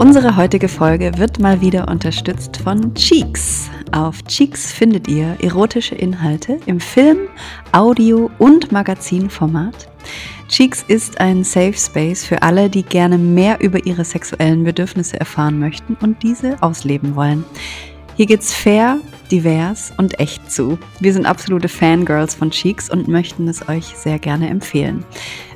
Unsere heutige Folge wird mal wieder unterstützt von Cheeks. Auf Cheeks findet ihr erotische Inhalte im Film, Audio und Magazinformat. Cheeks ist ein Safe Space für alle, die gerne mehr über ihre sexuellen Bedürfnisse erfahren möchten und diese ausleben wollen. Hier geht's fair, divers und echt zu. Wir sind absolute Fangirls von Cheeks und möchten es euch sehr gerne empfehlen.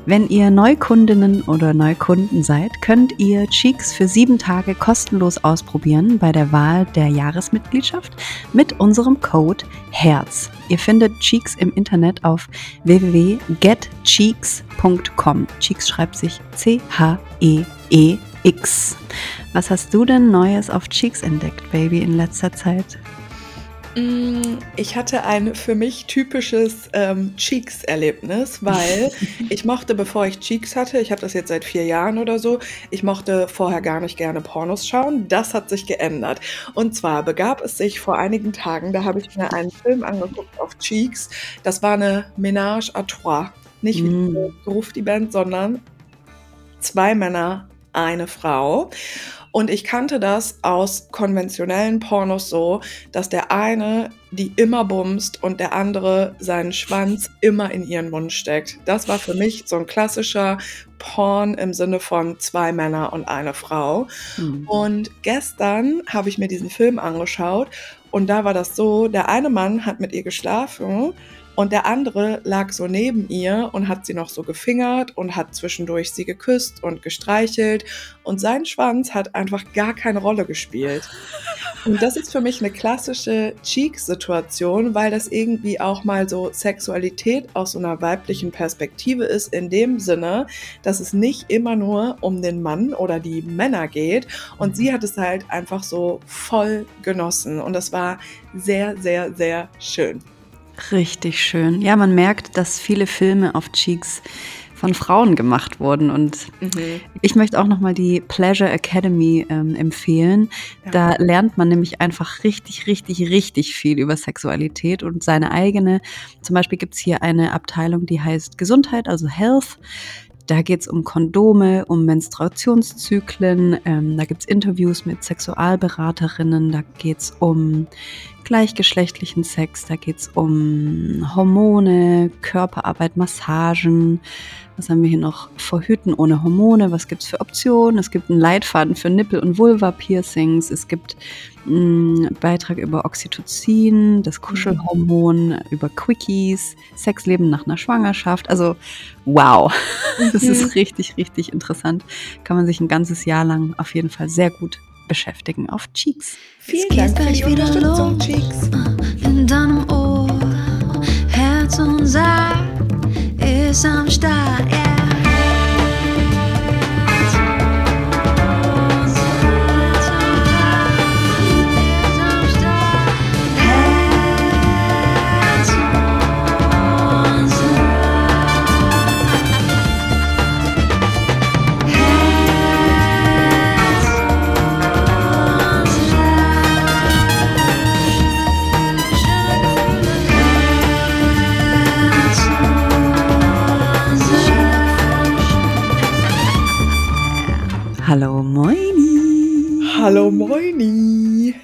Wenn ihr Neukundinnen oder Neukunden seid, könnt ihr Cheeks für sieben Tage kostenlos ausprobieren bei der Wahl der Jahresmitgliedschaft mit unserem Code HERZ. Ihr findet Cheeks im Internet auf www.getcheeks.com. Cheeks schreibt sich C-H-E-E-X. Was hast du denn Neues auf Cheeks entdeckt, Baby, in letzter Zeit? Mm, ich hatte ein für mich typisches ähm, Cheeks-Erlebnis, weil ich mochte, bevor ich Cheeks hatte, ich habe das jetzt seit vier Jahren oder so, ich mochte vorher gar nicht gerne Pornos schauen. Das hat sich geändert. Und zwar begab es sich vor einigen Tagen, da habe ich mir einen Film angeguckt auf Cheeks. Das war eine Ménage à trois. Nicht wie mm. Ruf die Band, sondern zwei Männer, eine Frau. Und ich kannte das aus konventionellen Pornos so, dass der eine die immer bumst und der andere seinen Schwanz immer in ihren Mund steckt. Das war für mich so ein klassischer Porn im Sinne von zwei Männer und eine Frau. Mhm. Und gestern habe ich mir diesen Film angeschaut und da war das so, der eine Mann hat mit ihr geschlafen und der andere lag so neben ihr und hat sie noch so gefingert und hat zwischendurch sie geküsst und gestreichelt. Und sein Schwanz hat einfach gar keine Rolle gespielt. Und das ist für mich eine klassische Cheek-Situation, weil das irgendwie auch mal so Sexualität aus so einer weiblichen Perspektive ist, in dem Sinne, dass es nicht immer nur um den Mann oder die Männer geht. Und sie hat es halt einfach so voll genossen. Und das war sehr, sehr, sehr schön. Richtig schön. Ja, man merkt, dass viele Filme auf Cheeks von Frauen gemacht wurden. Und mhm. ich möchte auch nochmal die Pleasure Academy ähm, empfehlen. Ja. Da lernt man nämlich einfach richtig, richtig, richtig viel über Sexualität und seine eigene. Zum Beispiel gibt es hier eine Abteilung, die heißt Gesundheit, also Health. Da geht es um Kondome, um Menstruationszyklen, ähm, da gibt es Interviews mit Sexualberaterinnen, da geht es um gleichgeschlechtlichen Sex, da geht es um Hormone, Körperarbeit, Massagen. Was haben wir hier noch? Verhüten ohne Hormone, was gibt es für Optionen? Es gibt einen Leitfaden für Nippel- und Vulva-Piercings, es gibt einen Beitrag über Oxytocin, das Kuschelhormon, über Quickies, Sexleben nach einer Schwangerschaft. Also wow, das ist mhm. richtig, richtig interessant. Kann man sich ein ganzes Jahr lang auf jeden Fall sehr gut beschäftigen auf Cheeks. Vielen Dank für die Unterstützung, los. Cheeks. In deinem Ohr, Herz und Sack ist am Start, Moini. Hallo Moini.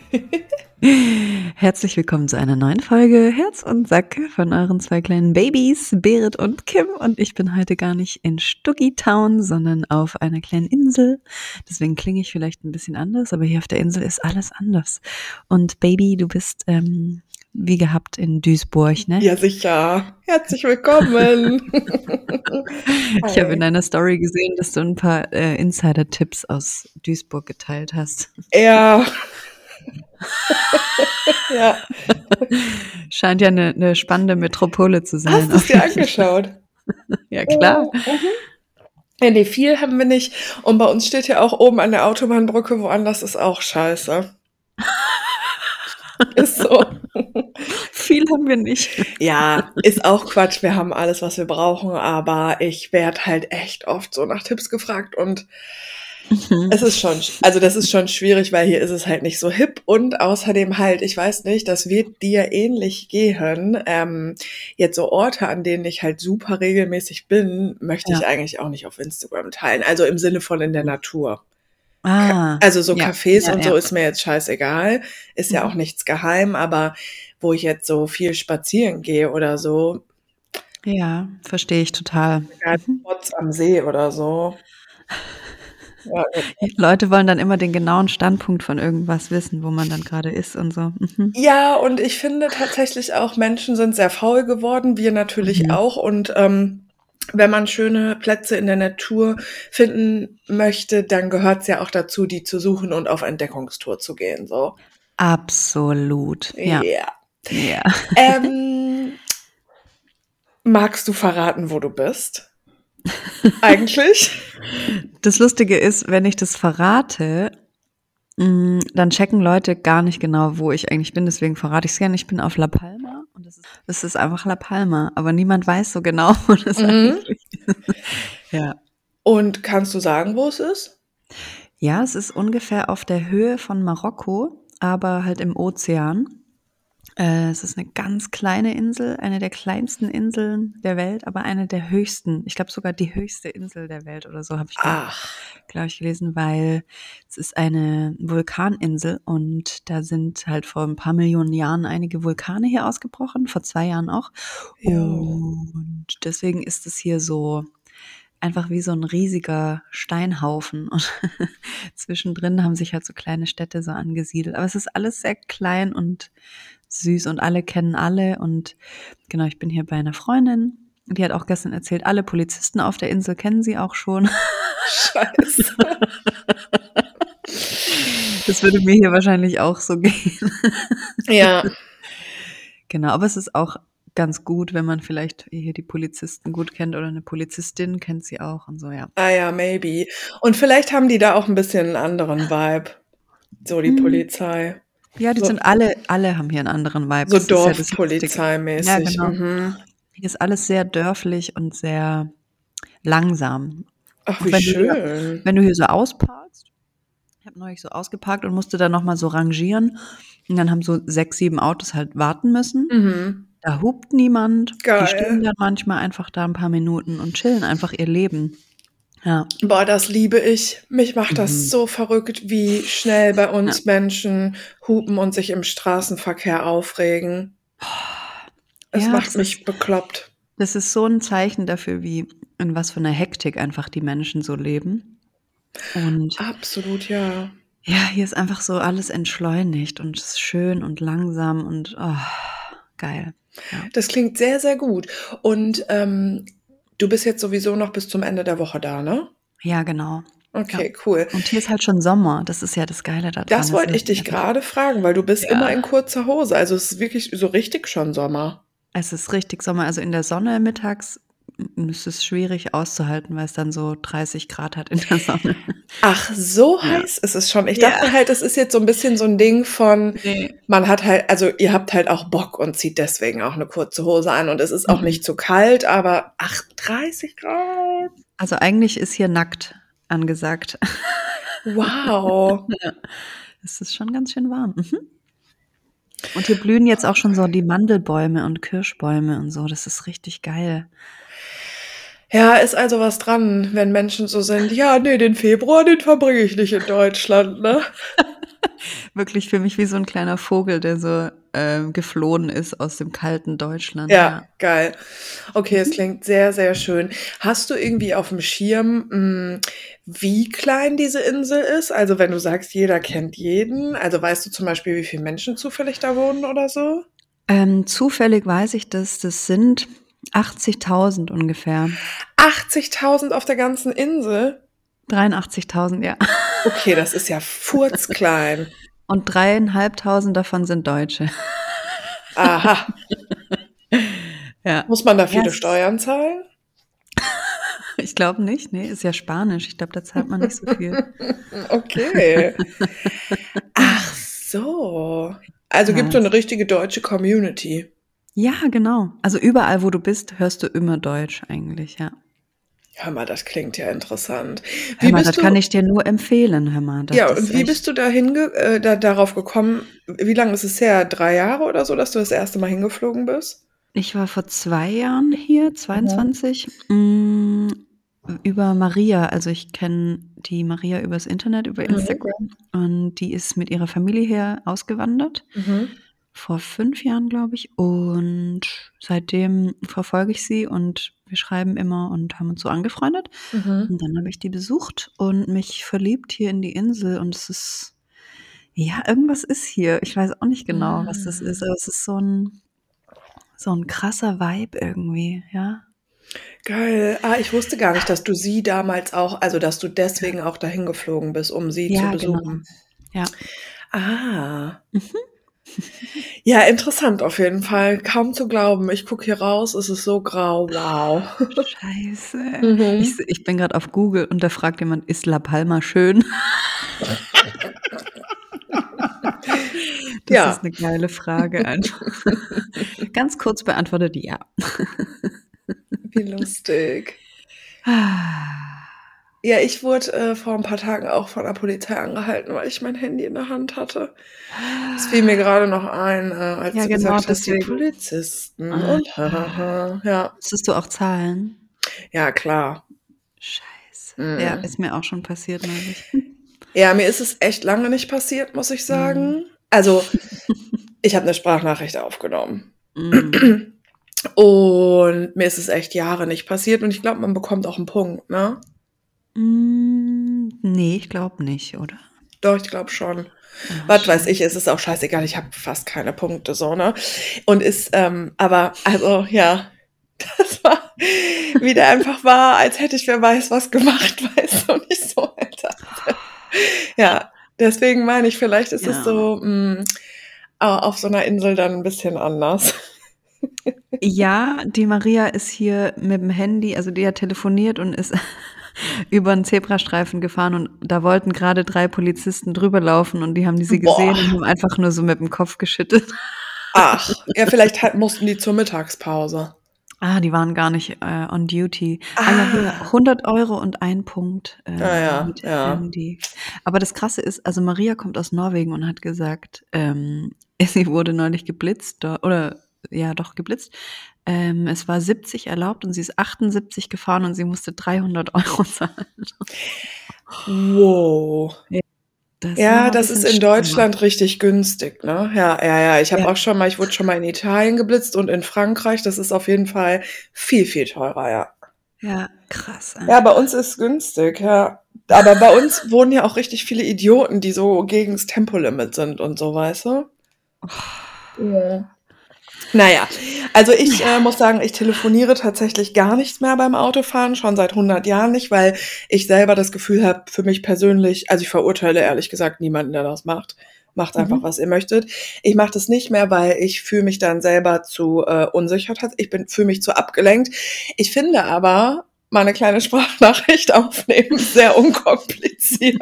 Herzlich willkommen zu einer neuen Folge Herz und Sack von euren zwei kleinen Babys, Berit und Kim. Und ich bin heute gar nicht in Stuggy Town, sondern auf einer kleinen Insel. Deswegen klinge ich vielleicht ein bisschen anders, aber hier auf der Insel ist alles anders. Und Baby, du bist ähm, wie gehabt in Duisburg, ne? Ja, sicher. Herzlich willkommen. ich habe in deiner Story gesehen, dass du ein paar äh, Insider-Tipps aus Duisburg geteilt hast. Ja. ja. Scheint ja eine, eine, spannende Metropole zu sein. Hast du es dir angeschaut? ja, klar. Mhm. Ja, nee, viel haben wir nicht. Und bei uns steht ja auch oben an der Autobahnbrücke, woanders ist auch scheiße. Ist so. Viel haben wir nicht. Ja, ist auch Quatsch. Wir haben alles, was wir brauchen, aber ich werde halt echt oft so nach Tipps gefragt und mhm. es ist schon, also das ist schon schwierig, weil hier ist es halt nicht so hip und außerdem halt, ich weiß nicht, das wird dir ähnlich gehen. Ähm, jetzt so Orte, an denen ich halt super regelmäßig bin, möchte ja. ich eigentlich auch nicht auf Instagram teilen. Also im Sinne von in der Natur. Ah, also so ja, Cafés ja, und so ja. ist mir jetzt scheißegal. Ist mhm. ja auch nichts geheim, aber wo ich jetzt so viel spazieren gehe oder so. Ja, verstehe ich total. Mhm. am See oder so. Leute wollen dann immer den genauen Standpunkt von irgendwas wissen, wo man dann gerade ist und so. Mhm. Ja, und ich finde tatsächlich auch, Menschen sind sehr faul geworden, wir natürlich mhm. auch. Und ähm, wenn man schöne Plätze in der Natur finden möchte, dann gehört es ja auch dazu, die zu suchen und auf Entdeckungstour zu gehen. So. Absolut. Ja. ja. ja. Ähm, magst du verraten, wo du bist? Eigentlich? Das Lustige ist, wenn ich das verrate, mm, dann checken Leute gar nicht genau, wo ich eigentlich bin. Deswegen verrate ich es gerne. Ich bin auf La Palma und das ist, das ist einfach La Palma. Aber niemand weiß so genau, wo das mhm. eigentlich ist. ja. Und kannst du sagen, wo es ist? Ja, es ist ungefähr auf der Höhe von Marokko, aber halt im Ozean. Äh, es ist eine ganz kleine Insel, eine der kleinsten Inseln der Welt, aber eine der höchsten. Ich glaube sogar die höchste Insel der Welt oder so habe ich, glaube ich, gelesen, weil es ist eine Vulkaninsel und da sind halt vor ein paar Millionen Jahren einige Vulkane hier ausgebrochen, vor zwei Jahren auch. Jo. Und deswegen ist es hier so einfach wie so ein riesiger Steinhaufen und zwischendrin haben sich halt so kleine Städte so angesiedelt. Aber es ist alles sehr klein und süß und alle kennen alle. Und genau, ich bin hier bei einer Freundin. Die hat auch gestern erzählt, alle Polizisten auf der Insel kennen sie auch schon. Scheiße. Das würde mir hier wahrscheinlich auch so gehen. Ja. Genau, aber es ist auch ganz gut, wenn man vielleicht hier die Polizisten gut kennt oder eine Polizistin kennt sie auch und so, ja. Ah ja, maybe. Und vielleicht haben die da auch ein bisschen einen anderen Vibe. So die hm. Polizei. Ja, die so, sind alle, alle haben hier einen anderen Vibe. So Dorfpolizeimäßig. Ja, genau. Mhm. Hier ist alles sehr dörflich und sehr langsam. Ach, wie wenn schön. Du hier, wenn du hier so ausparkst, ich habe neulich so ausgeparkt und musste dann nochmal so rangieren und dann haben so sechs, sieben Autos halt warten müssen. Mhm. Da hupt niemand. Geil. Die stehen dann manchmal einfach da ein paar Minuten und chillen einfach ihr Leben. Ja. Boah, das liebe ich. Mich macht das mhm. so verrückt, wie schnell bei uns ja. Menschen hupen und sich im Straßenverkehr aufregen. Es ja, macht mich ist, bekloppt. Das ist so ein Zeichen dafür, wie in was für einer Hektik einfach die Menschen so leben. Und Absolut, ja. Ja, hier ist einfach so alles entschleunigt und schön und langsam und oh, geil. Ja. Das klingt sehr, sehr gut. Und ähm, Du bist jetzt sowieso noch bis zum Ende der Woche da, ne? Ja, genau. Okay, ja. cool. Und hier ist halt schon Sommer. Das ist ja das Geile daran. Das wollte ich dich gerade fragen, weil du bist ja. immer in kurzer Hose. Also es ist wirklich so richtig schon Sommer. Es ist richtig Sommer. Also in der Sonne mittags ist es schwierig auszuhalten, weil es dann so 30 Grad hat in der Sonne. Ach, so ja. heiß ist es schon. Ich dachte ja. halt, es ist jetzt so ein bisschen so ein Ding von, nee. man hat halt, also ihr habt halt auch Bock und zieht deswegen auch eine kurze Hose an und es ist auch mhm. nicht zu kalt, aber ach, 30 Grad. Also eigentlich ist hier nackt angesagt. Wow. ja. Es ist schon ganz schön warm. Mhm. Und hier blühen jetzt auch schon so die Mandelbäume und Kirschbäume und so. Das ist richtig geil. Ja, ist also was dran, wenn Menschen so sind, ja, nee, den Februar, den verbringe ich nicht in Deutschland, ne? Wirklich für mich wie so ein kleiner Vogel, der so äh, geflohen ist aus dem kalten Deutschland. Ja, ja. geil. Okay, es mhm. klingt sehr, sehr schön. Hast du irgendwie auf dem Schirm, mh, hm, wie klein diese Insel ist? Also wenn du sagst, jeder kennt jeden, also weißt du zum Beispiel, wie viele Menschen zufällig da wohnen oder so? Ähm, zufällig weiß ich, dass das sind 80.000 ungefähr. 80.000 auf der ganzen Insel? 83.000, ja. Okay, das ist ja furzklein. Und dreieinhalbtausend davon sind Deutsche. Aha. ja. Muss man da viele yes. Steuern zahlen? Ich glaube nicht, nee, ist ja Spanisch. Ich glaube, da zahlt man nicht so viel. okay. Ach so. Also ja. gibt es so eine richtige deutsche Community. Ja, genau. Also überall, wo du bist, hörst du immer Deutsch eigentlich, ja. Hör mal, das klingt ja interessant. Wie hör mal, das du, kann ich dir nur empfehlen, hör mal. ja, und wie bist du da äh, da, darauf gekommen? Wie lange ist es her? Drei Jahre oder so, dass du das erste Mal hingeflogen bist? Ich war vor zwei Jahren hier, 22. Mhm. über Maria. Also ich kenne die Maria übers Internet, über Mhm. Instagram. Und die ist mit ihrer Familie hier ausgewandert. Mhm. Vor fünf Jahren, glaube ich. Und seitdem verfolge ich sie und wir schreiben immer und haben uns so angefreundet. Mhm. Und dann habe ich die besucht und mich verliebt hier in die Insel. Und es ist, ja, irgendwas ist hier. Ich weiß auch nicht genau, was das ist, Mm. aber es ist so ein, so ein krasser Vibe irgendwie, ja. Geil. Ah, ich wusste gar nicht, dass du sie damals auch, also dass du deswegen auch dahin geflogen bist, um sie zu Ja, genau. besuchen. Ja. Ah. Mhm. Ja, interessant auf jeden Fall. Kaum zu glauben. Ich gucke hier raus, es ist so grau. Wow. Scheiße. Mhm. Ich, ich bin gerade auf Google und da fragt jemand, ist La Palma schön? Das Ja. ist eine geile Frage einfach. Ganz kurz beantwortet, ja. Wie lustig. Ja, ich wurde äh, vor ein paar Tagen auch von der Polizei angehalten, weil ich mein Handy in der Hand hatte. Das fiel mir gerade noch ein, äh, als Ja, du genau, gesagt hast, die. Polizisten. Ah. Und hahaha. Ja. Musstest du auch zahlen? ja, klar. Scheiße. Mhm. Ja, ist mir auch schon passiert neulich. Ja, mir ist es echt lange nicht passiert, muss ich Mhm. sagen. Also, ich habe eine Sprachnachricht aufgenommen. Mm. Und mir ist es echt Jahre nicht passiert. Und ich glaube, man bekommt auch einen Punkt, ne? Mm, nee, ich glaube nicht, oder? Doch, ich glaube schon. Ah, Was weiß ich, es ist auch scheißegal, ich habe fast keine Punkte so, ne? Und ist, ähm, aber, also, ja, das war, wie der einfach war, als hätte ich wer weiß was gemacht, weißt du, nicht so, Alter. Ja, deswegen meine ich, vielleicht ist Ja. es so, mh, auf so einer Insel dann ein bisschen anders. Ja, die Maria ist hier mit dem Handy, also die hat telefoniert und ist über einen Zebrastreifen gefahren und da wollten gerade drei Polizisten drüber laufen und die haben sie Boah. gesehen und haben einfach nur so mit dem Kopf geschüttelt. Ach, ja, vielleicht halt mussten die zur Mittagspause. Ah, die waren gar nicht äh, on duty. Ah, ja, hier, Ah. 100 Euro und ein Punkt äh, Ah, ja, ja. Handy. Aber das Krasse ist, also Maria kommt aus Norwegen und hat gesagt, ähm, sie wurde neulich geblitzt, oder ja, doch geblitzt. Ähm, es war 70 erlaubt und sie ist 78 gefahren und sie musste 300 Euro zahlen. Wow. Das war Ja, das ist in strenger. Deutschland richtig günstig, ne? Ja, ja, ja. Ich habe Ja. auch schon mal, ich wurde schon mal in Italien geblitzt und in Frankreich. Das ist auf jeden Fall viel, viel teurer, ja. Ja, krass. ey. Ja, bei uns ist günstig, ja. Aber bei uns wohnen ja auch richtig viele Idioten, die so gegen das Tempolimit sind und so, weißt du? Ja. Naja, also ich äh, muss sagen, ich telefoniere tatsächlich gar nicht mehr beim Autofahren, schon seit 100 Jahren nicht, weil ich selber das Gefühl habe, für mich persönlich, also ich verurteile ehrlich gesagt niemanden, der das macht. Macht einfach, Mhm. was ihr möchtet. Ich mache das nicht mehr, weil ich fühle mich dann selber zu äh, unsicher. Ich bin fühle mich zu abgelenkt. Ich finde aber, mal eine kleine Sprachnachricht aufnehmen, sehr unkompliziert.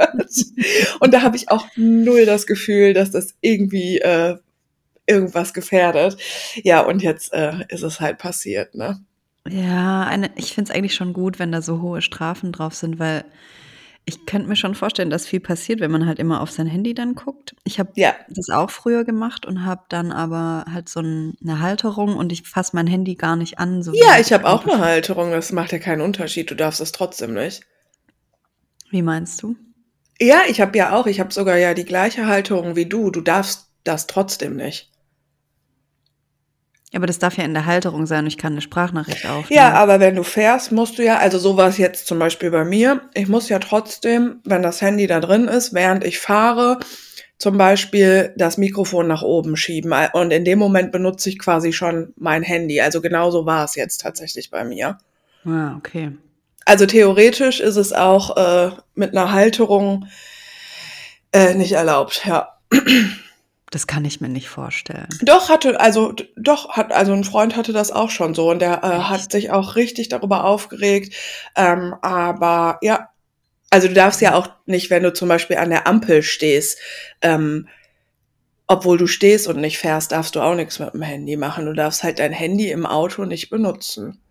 Und da habe ich auch null das Gefühl, dass das irgendwie äh, irgendwas gefährdet. Ja, und jetzt äh, ist es halt passiert, ne? Ja, eine, ich finde es eigentlich schon gut, wenn da so hohe Strafen drauf sind, weil ich könnte mir schon vorstellen, dass viel passiert, wenn man halt immer auf sein Handy dann guckt. Ich habe Ja. das auch früher gemacht und habe dann aber halt so ein, eine Halterung und ich fasse mein Handy gar nicht an. So Ja, ich habe auch eine Halterung, das macht ja keinen Unterschied, du darfst es trotzdem nicht. Wie meinst du? Ja, ich habe ja auch, ich habe sogar ja die gleiche Halterung wie du, du darfst das trotzdem nicht. Aber das darf ja in der Halterung sein und ich kann eine Sprachnachricht aufnehmen. Ja, aber wenn du fährst, musst du ja, also so war es jetzt zum Beispiel bei mir, ich muss ja trotzdem, wenn das Handy da drin ist, während ich fahre, zum Beispiel das Mikrofon nach oben schieben. Und in dem Moment benutze ich quasi schon mein Handy. Also genauso war es jetzt tatsächlich bei mir. Ja, okay. Also theoretisch ist es auch äh, mit einer Halterung äh, nicht erlaubt, ja. Das kann ich mir nicht vorstellen. Doch, hatte, also, doch, hat, also ein Freund hatte das auch schon so und der äh, hat sich auch richtig darüber aufgeregt. Ähm, aber ja, also du darfst ja auch nicht, wenn du zum Beispiel an der Ampel stehst, ähm, obwohl du stehst und nicht fährst, darfst du auch nichts mit dem Handy machen. Du darfst halt dein Handy im Auto nicht benutzen.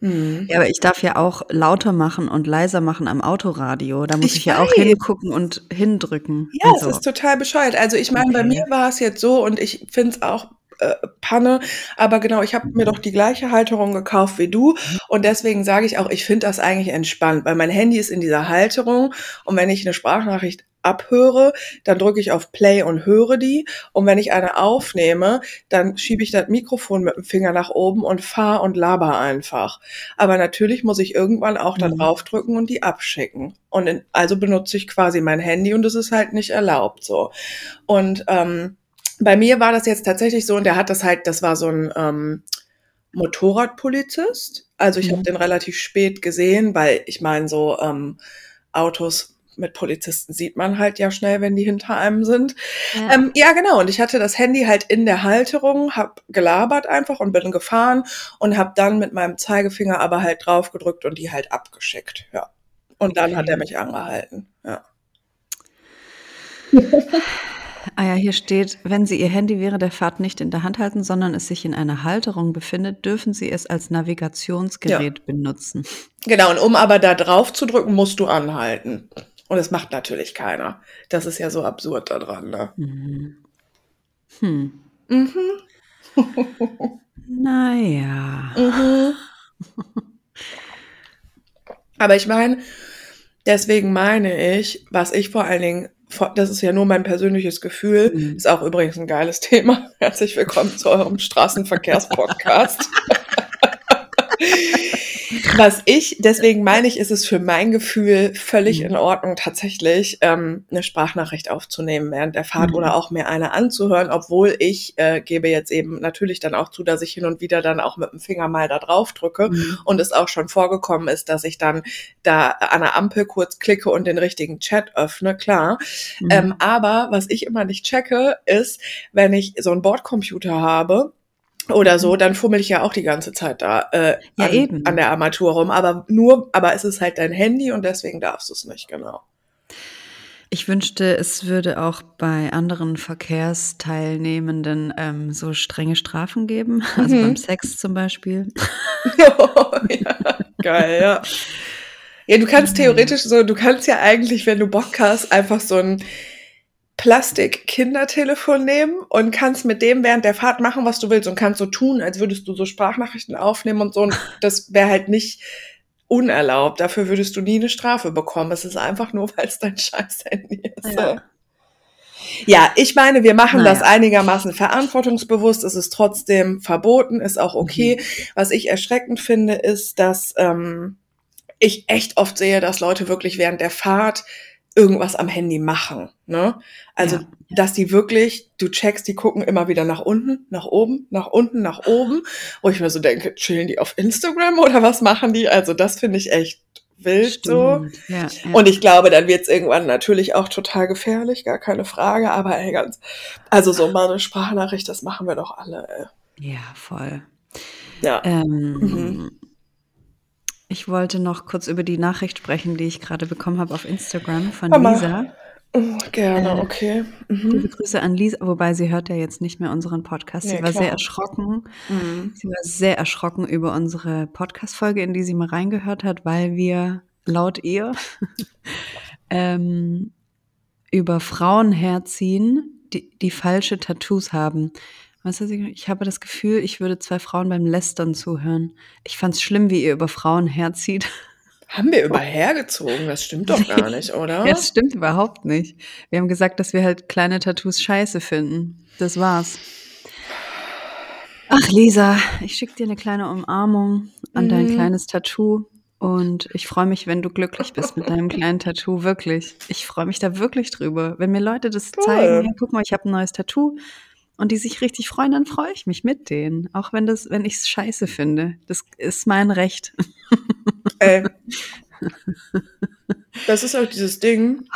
Mhm. Ja, aber ich darf ja auch lauter machen und leiser machen am Autoradio. Da muss Ich ich, ja auch hingucken und hindrücken. Ja, Also, es ist total bescheuert. Also ich meine, bei Okay. mir war es jetzt so und ich finde es auch äh, Panne. Aber genau, ich habe mir doch die gleiche Halterung gekauft wie du. Und deswegen sage ich auch, ich finde das eigentlich entspannt, weil mein Handy ist in dieser Halterung. Und wenn ich eine Sprachnachricht abhöre, dann drücke ich auf Play und höre die. Und wenn ich eine aufnehme, dann schiebe ich das Mikrofon mit dem Finger nach oben und fahre und laber einfach. Aber natürlich muss ich irgendwann auch da mhm. draufdrücken und die abschicken. Und in, also benutze ich quasi mein Handy und es ist halt nicht erlaubt so. Und ähm, bei mir war das jetzt tatsächlich so und der hat das halt, das war so ein ähm, Motorradpolizist. Also ich mhm. habe den relativ spät gesehen, weil ich meine so ähm, Autos mit Polizisten sieht man halt ja schnell, wenn die hinter einem sind. Ja. Ähm, ja, genau. Und ich hatte das Handy halt in der Halterung, hab gelabert einfach und bin gefahren und hab dann mit meinem Zeigefinger aber halt drauf gedrückt und die halt abgeschickt. Ja. Und dann okay. hat er mich angehalten. Ja. Ah ja, hier steht, wenn Sie Ihr Handy während der Fahrt nicht in der Hand halten, sondern es sich in einer Halterung befindet, dürfen Sie es als Navigationsgerät ja. benutzen. Genau, und um aber da drauf zu drücken, musst du anhalten. Und das macht natürlich keiner. Das ist ja so absurd daran. Ne? Mhm. Hm. Mhm. naja. Mhm. Aber ich meine, deswegen meine ich, was ich vor allen Dingen, das ist ja nur mein persönliches Gefühl, mhm. ist auch übrigens ein geiles Thema. Herzlich willkommen zu eurem Straßenverkehrspodcast. Was ich, deswegen meine ich, ist es für mein Gefühl völlig mhm. in Ordnung, tatsächlich ähm, eine Sprachnachricht aufzunehmen während der Fahrt mhm. oder auch mir eine anzuhören, obwohl ich äh, gebe jetzt eben natürlich dann auch zu, dass ich hin und wieder dann auch mit dem Finger mal da drauf drücke mhm. und es auch schon vorgekommen ist, dass ich dann da an der Ampel kurz klicke und den richtigen Chat öffne, klar. Mhm. Ähm, aber was ich immer nicht checke, ist, wenn ich so einen Bordcomputer habe, oder so, dann fummel ich ja auch die ganze Zeit da äh, ja, an, eben. an der Armatur rum. Aber nur, aber es ist halt dein Handy und deswegen darfst du es nicht, genau. Ich wünschte, es würde auch bei anderen Verkehrsteilnehmenden ähm, so strenge Strafen geben, also mhm. beim Sex zum Beispiel. oh, ja, geil, ja. Ja, du kannst theoretisch so, du kannst ja eigentlich, wenn du Bock hast, einfach so ein Plastik-Kindertelefon nehmen und kannst mit dem während der Fahrt machen, was du willst und kannst so tun, als würdest du so Sprachnachrichten aufnehmen und so. Und das wäre halt nicht unerlaubt. Dafür würdest du nie eine Strafe bekommen. Es ist einfach nur, weil es dein Scheiß-Handy ist. Ja. ja. ich meine, wir machen naja. das einigermaßen verantwortungsbewusst. Es ist trotzdem verboten, ist auch okay. Mhm. Was ich erschreckend finde, ist, dass ähm, ich echt oft sehe, dass Leute wirklich während der Fahrt irgendwas am Handy machen. Ne? Also, ja, ja. dass die wirklich, du checkst, die gucken immer wieder nach unten, nach oben, nach unten, nach oben, wo ich mir so denke, chillen die auf Instagram oder was machen die? Also, das finde ich echt wild Stimmt. so. Ja, Und ich glaube, dann wird es irgendwann natürlich auch total gefährlich, gar keine Frage. Aber ey, ganz, also so mal eine Sprachnachricht, das machen wir doch alle. Ey. Ja, voll. Ja. Ähm, mhm. Ich wollte noch kurz über die Nachricht sprechen, die ich gerade bekommen habe auf Instagram von Mama. Lisa. Oh, gerne, äh, okay. Mhm. Liebe Grüße an Lisa, wobei sie hört ja jetzt nicht mehr unseren Podcast. Nee, sie war klar. sehr erschrocken. Mhm. Sie war sehr erschrocken über unsere Podcast-Folge, in die sie mal reingehört hat, weil wir laut ihr ähm, über Frauen herziehen, die, die falsche Tattoos haben. Weißt du, ich habe das Gefühl, ich würde zwei Frauen beim Lästern zuhören. Ich fand es schlimm, wie ihr über Frauen herzieht. Haben wir über hergezogen? Das stimmt doch gar nicht, oder? Das stimmt überhaupt nicht. Wir haben gesagt, dass wir halt kleine Tattoos scheiße finden. Das war's. Ach, Lisa, ich schicke dir eine kleine Umarmung an mhm. dein kleines Tattoo. Und ich freue mich, wenn du glücklich bist mit deinem kleinen Tattoo. Wirklich. Ich freue mich da wirklich drüber. Wenn mir Leute das cool. zeigen, ja, guck mal, ich habe ein neues Tattoo und die sich richtig freuen, dann freue ich mich mit denen. Auch wenn das, wenn ich es scheiße finde. Das ist mein Recht. Ey. Das ist auch dieses Ding,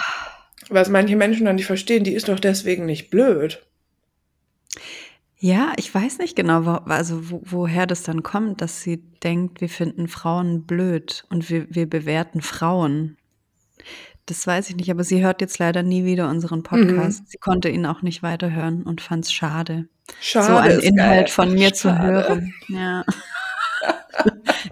was manche Menschen dann nicht verstehen, die ist doch deswegen nicht blöd. Ja, ich weiß nicht genau, wo, also wo, woher das dann kommt, dass sie denkt, wir finden Frauen blöd und wir, wir bewerten Frauen. Das weiß ich nicht, aber sie hört jetzt leider nie wieder unseren Podcast. Mhm. Sie konnte ihn auch nicht weiterhören und fand es schade, schade, so einen Inhalt geil. von mir schade. zu hören. Ja.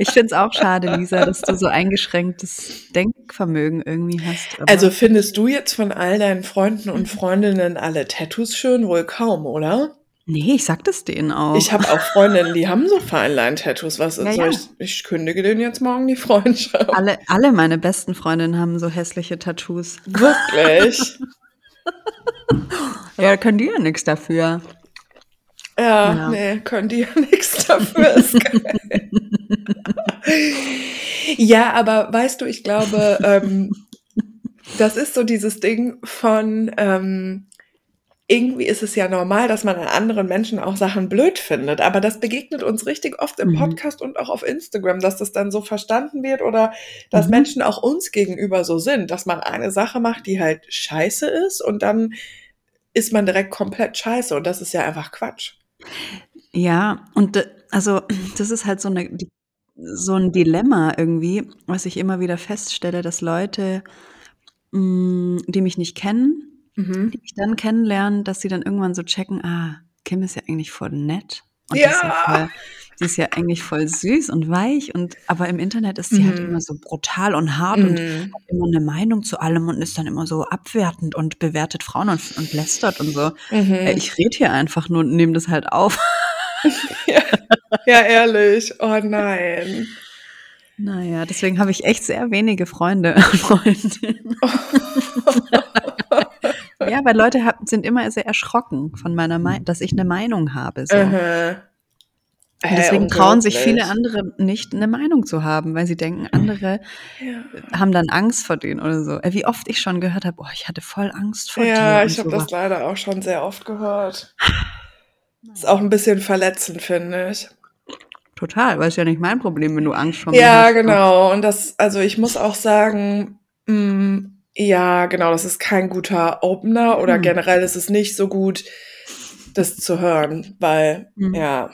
Ich finde es auch schade, Lisa, dass du so eingeschränktes Denkvermögen irgendwie hast. also findest du jetzt von all deinen Freunden und Freundinnen alle Tattoos schön? Wohl kaum, oder? Nee, ich sag das denen auch. Ich habe auch Freundinnen, die haben so Feinlein-Tattoos. Was ja, ja. Ich, ich, kündige denen jetzt morgen die Freundschaft. Alle, alle meine besten Freundinnen haben so hässliche Tattoos. Wirklich? ja, können die ja nichts dafür. Ja, ja, nee, können die ja nichts dafür. Ist geil. ja, aber weißt du, ich glaube, ähm, das ist so dieses Ding von, ähm, irgendwie ist es ja normal, dass man an anderen Menschen auch Sachen blöd findet. Aber das begegnet uns richtig oft im mhm. Podcast und auch auf Instagram, dass das dann so verstanden wird oder dass mhm. Menschen auch uns gegenüber so sind, dass man eine Sache macht, die halt scheiße ist und dann ist man direkt komplett scheiße. Und das ist ja einfach Quatsch. Ja, und also das ist halt so, eine, so ein Dilemma irgendwie, was ich immer wieder feststelle, dass Leute, mm, die mich nicht kennen, Mhm. Die mich dann kennenlernen, dass sie dann irgendwann so checken, ah, Kim ist ja eigentlich voll nett. Und ja. Ist ja voll, die ist ja eigentlich voll süß und weich und aber im Internet ist sie halt mhm. halt immer so brutal und hart mhm. und hat immer eine Meinung zu allem und ist dann immer so abwertend und bewertet Frauen und, und lästert und so. Mhm. Ich rede hier einfach nur und nehme das halt auf. ja. ja, ehrlich. Oh nein. Naja, deswegen habe ich echt sehr wenige Freunde und Freundinnen. Ja, weil Leute hab, sind immer sehr erschrocken von meiner Meinung, dass ich eine Meinung habe. So. Uh deswegen hey, trauen sich viele andere nicht, eine Meinung zu haben, weil sie denken, andere ja. haben dann Angst vor denen oder so. Wie oft ich schon gehört habe, oh, ich hatte voll Angst vor ja, dir. Ja, ich habe das leider auch schon sehr oft gehört. Ist auch ein bisschen verletzend, finde ich. Total, weil es ja nicht mein Problem, wenn du Angst vor mir ja, hast. Ja, ne? genau. Und das, also ich muss auch sagen, mh, mm, ja, genau, das ist kein guter Opener oder mhm. generell ist es nicht so gut, das zu hören, weil, mhm. ja,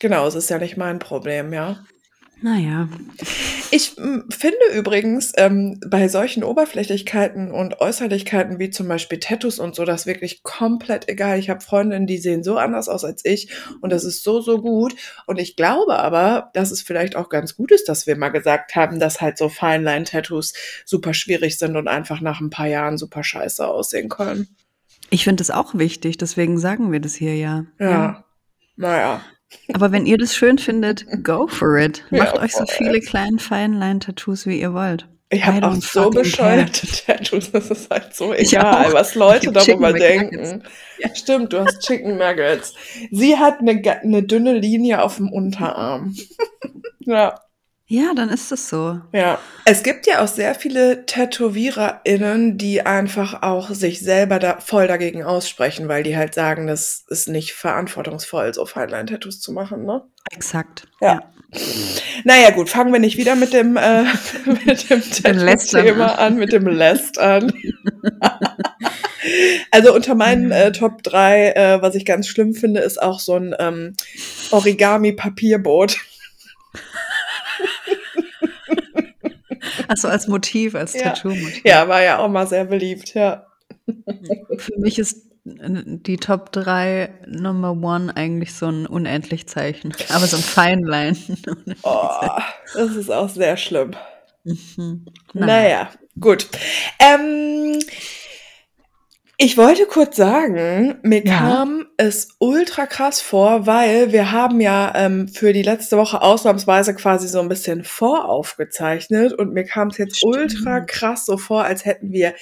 genau, es ist ja nicht mein Problem, ja. Naja. Ich finde übrigens ähm, bei solchen Oberflächlichkeiten und Äußerlichkeiten wie zum Beispiel Tattoos und so, das wirklich komplett egal. Ich habe Freundinnen, die sehen so anders aus als ich und das ist so, so gut. Und ich glaube aber, dass es vielleicht auch ganz gut ist, dass wir mal gesagt haben, dass halt so Feinline-Tattoos super schwierig sind und einfach nach ein paar Jahren super scheiße aussehen können. Ich finde es auch wichtig, deswegen sagen wir das hier ja. Ja. ja. Naja. Aber wenn ihr das schön findet, go for it. Macht ja, euch so viele kleine Feinline-Tattoos, wie ihr wollt. Ich habe auch so bescheuerte Tattoos, das ist halt so egal, was Leute darüber denken. Ja. Stimmt, du hast Chicken Nuggets. Sie hat eine, eine dünne Linie auf dem Unterarm. ja. Ja, dann ist es so. Ja. Es gibt ja auch sehr viele TätowiererInnen, die einfach auch sich selber da voll dagegen aussprechen, weil die halt sagen, das ist nicht verantwortungsvoll, so Feinline-Tattoos zu machen, ne? Exakt. Ja. ja. Naja, gut, fangen wir nicht wieder mit dem, äh, mit dem Tattoo-Thema an, mit dem Lästern. also unter meinen äh, Top 3, äh, was ich ganz schlimm finde, ist auch so ein ähm, Origami-Papierboot. Also als Motiv, als ja. Tattoo-Motiv. Ja, war ja auch mal sehr beliebt, ja. Für mich ist die Top 3 Number One eigentlich so ein Unendlich-Zeichen. Aber so ein Feinlein. oh, das ist auch sehr schlimm. Mhm. Naja. naja, gut. Ähm, ich wollte kurz sagen, mir ja. kam es ultra krass vor, weil wir haben ja ähm, für die letzte Woche ausnahmsweise quasi so ein bisschen voraufgezeichnet und mir kam es jetzt Stimmt. ultra krass so vor, als hätten wir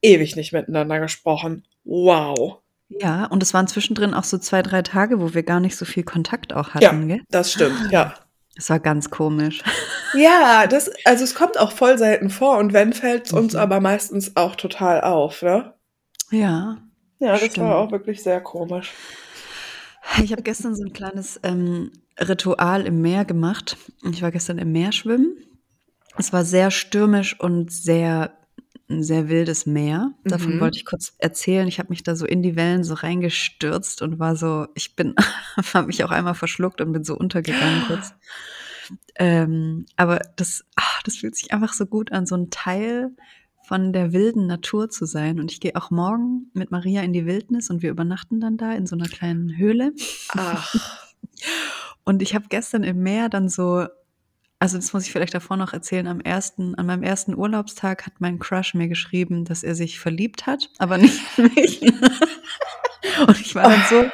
ewig nicht miteinander gesprochen. Wow. Ja, und es waren zwischendrin auch so zwei, drei Tage, wo wir gar nicht so viel Kontakt auch hatten, ja, gell? Das stimmt, ja. Das war ganz komisch. Ja, das, also es kommt auch voll selten vor und wenn fällt es uns mhm. aber meistens auch total auf, ne? Ja. Ja, das stimmt. war auch wirklich sehr komisch. Ich habe gestern so ein kleines ähm, Ritual im Meer gemacht. Ich war gestern im Meer schwimmen. Es war sehr stürmisch und sehr ein sehr wildes Meer. Davon mhm. wollte ich kurz erzählen. Ich habe mich da so in die Wellen so reingestürzt und war so, ich bin, habe mich auch einmal verschluckt und bin so untergegangen kurz. Ähm, aber das, ach, das fühlt sich einfach so gut an, so ein Teil von der wilden Natur zu sein. Und ich gehe auch morgen mit Maria in die Wildnis und wir übernachten dann da in so einer kleinen Höhle. Ach. Und ich habe gestern im Meer dann so, also das muss ich vielleicht davor noch erzählen, am ersten, an meinem ersten Urlaubstag hat mein Crush mir geschrieben, dass er sich verliebt hat, aber nicht mich. und ich war dann so,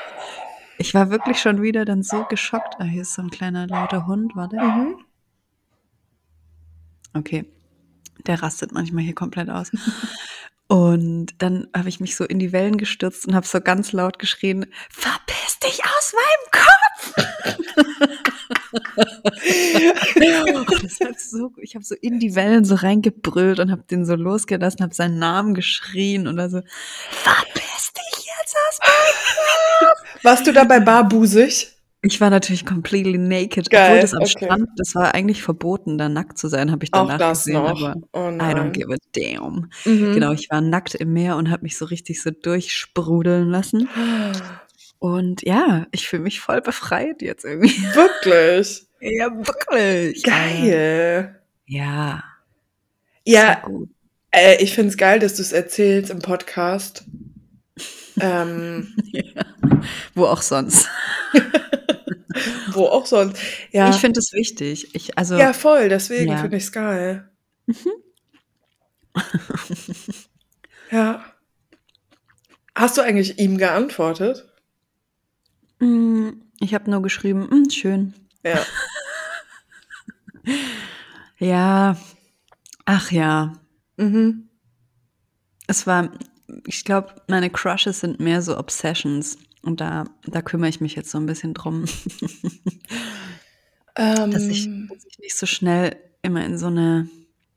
Ich war wirklich schon wieder dann so geschockt. Ah, hier ist so ein kleiner lauter Hund, warte. Mhm. Okay. Der rastet manchmal hier komplett aus. Und dann habe ich mich so in die Wellen gestürzt und habe so ganz laut geschrien, verpiss dich aus meinem Kopf! das hat so, ich habe so in die Wellen so reingebrüllt und habe den so losgelassen, habe seinen Namen geschrien und also verpiss dich jetzt aus meinem Kopf! Warst du dabei barbusig? Ich war natürlich completely naked, Geil, obwohl das am okay. Strand, das war eigentlich verboten, da nackt zu sein, habe ich danach Auch das gesehen, noch. aber oh I don't give a damn. Mhm. Genau, ich war nackt im Meer und habe mich so richtig so durchsprudeln lassen. Und ja, ich fühle mich voll befreit jetzt irgendwie. Wirklich? ja, wirklich. Geil. Ja. Ja, äh, ich finde es geil, dass du es erzählst im Podcast. ähm, ja. Wo auch sonst. Wo auch sonst. Ja. Ich finde es wichtig. Ich, also, ja, voll, deswegen ja. finde ich es geil. Mhm. ja. Hast du eigentlich ihm geantwortet? Mm, ich habe nur geschrieben, mm, schön. Ja. ja. Ach ja. Mhm. Es war, ich glaube, meine Crushes sind mehr so Obsessions. Und da, da kümmere ich mich jetzt so ein bisschen drum. ähm, dass, ich, dass ich nicht so schnell immer in so eine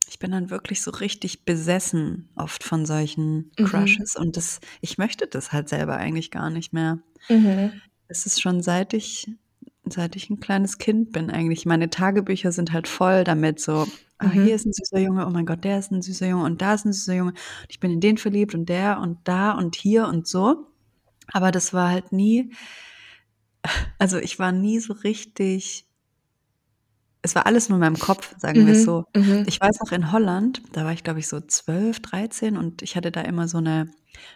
ich bin dann wirklich so richtig besessen oft von solchen mhm. Crushes und das, ich möchte das halt selber eigentlich gar nicht mehr. Mhm. Es ist schon seit ich, seit ich ein kleines Kind bin eigentlich. Meine Tagebücher sind halt voll damit so, ah, mhm. hier ist ein süßer Junge, oh mein Gott, der ist ein süßer Junge und da ist ein süßer Junge. Und ich bin in den verliebt und der und da und hier und so. Aber das war halt nie, also ich war nie so richtig, es war alles nur in meinem Kopf, sagen mhm, wir es so. Mhm. Ich weiß noch in Holland, da war ich glaube ich so 12, 13 und ich hatte da immer so eine,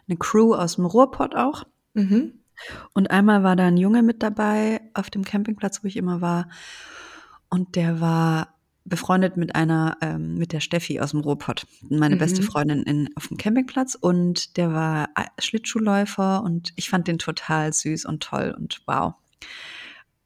eine Crew aus dem Ruhrpott auch. Mhm. Und einmal war da ein Junge mit dabei auf dem Campingplatz, wo ich immer war. Und der war befreundet mit einer, ähm, mit der Steffi aus dem Ruhrpott, meine mhm. beste Freundin in, auf dem Campingplatz. Und der war äh, Schlittschuhläufer und ich fand den total süß und toll und wow.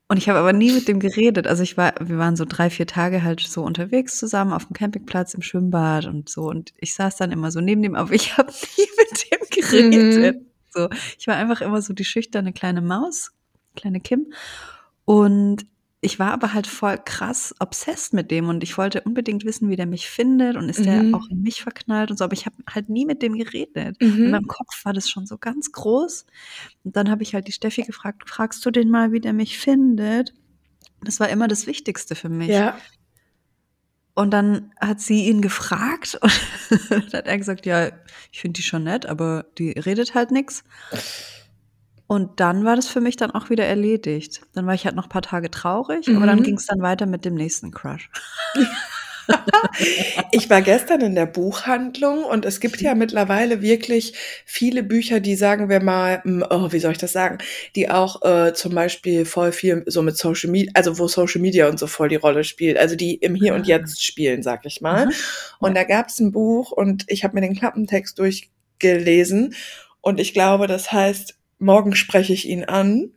Und ich habe aber nie mit dem geredet. Also ich war, wir waren so drei, vier Tage halt so unterwegs zusammen auf dem Campingplatz im Schwimmbad und so. Und ich saß dann immer so neben dem, aber ich habe nie mit dem geredet. Mhm. So, ich war einfach immer so die schüchterne kleine Maus, kleine Kim. Und ich war aber halt voll krass obsessed mit dem und ich wollte unbedingt wissen, wie der mich findet und ist mhm. der auch in mich verknallt und so, aber ich habe halt nie mit dem geredet. Mhm. In meinem Kopf war das schon so ganz groß. Und dann habe ich halt die Steffi gefragt, fragst du den mal, wie der mich findet? Das war immer das Wichtigste für mich. Ja. Und dann hat sie ihn gefragt und dann hat er gesagt, ja, ich finde die schon nett, aber die redet halt nix. Und dann war das für mich dann auch wieder erledigt. Dann war ich halt noch ein paar Tage traurig, mhm. aber dann mhm. ging es dann weiter mit dem nächsten Crush. ich war gestern in der Buchhandlung und es gibt ja mittlerweile wirklich viele Bücher, die sagen wir mal, oh, wie soll ich das sagen, die auch äh, zum Beispiel voll viel so mit Social Media, also wo Social Media und so voll die Rolle spielt, also die im Hier und ah. Jetzt spielen, sag ich mal. Mhm. Und da gab es ein Buch und ich habe mir den Klappentext durchgelesen und ich glaube, das heißt, morgen spreche ich ihn an.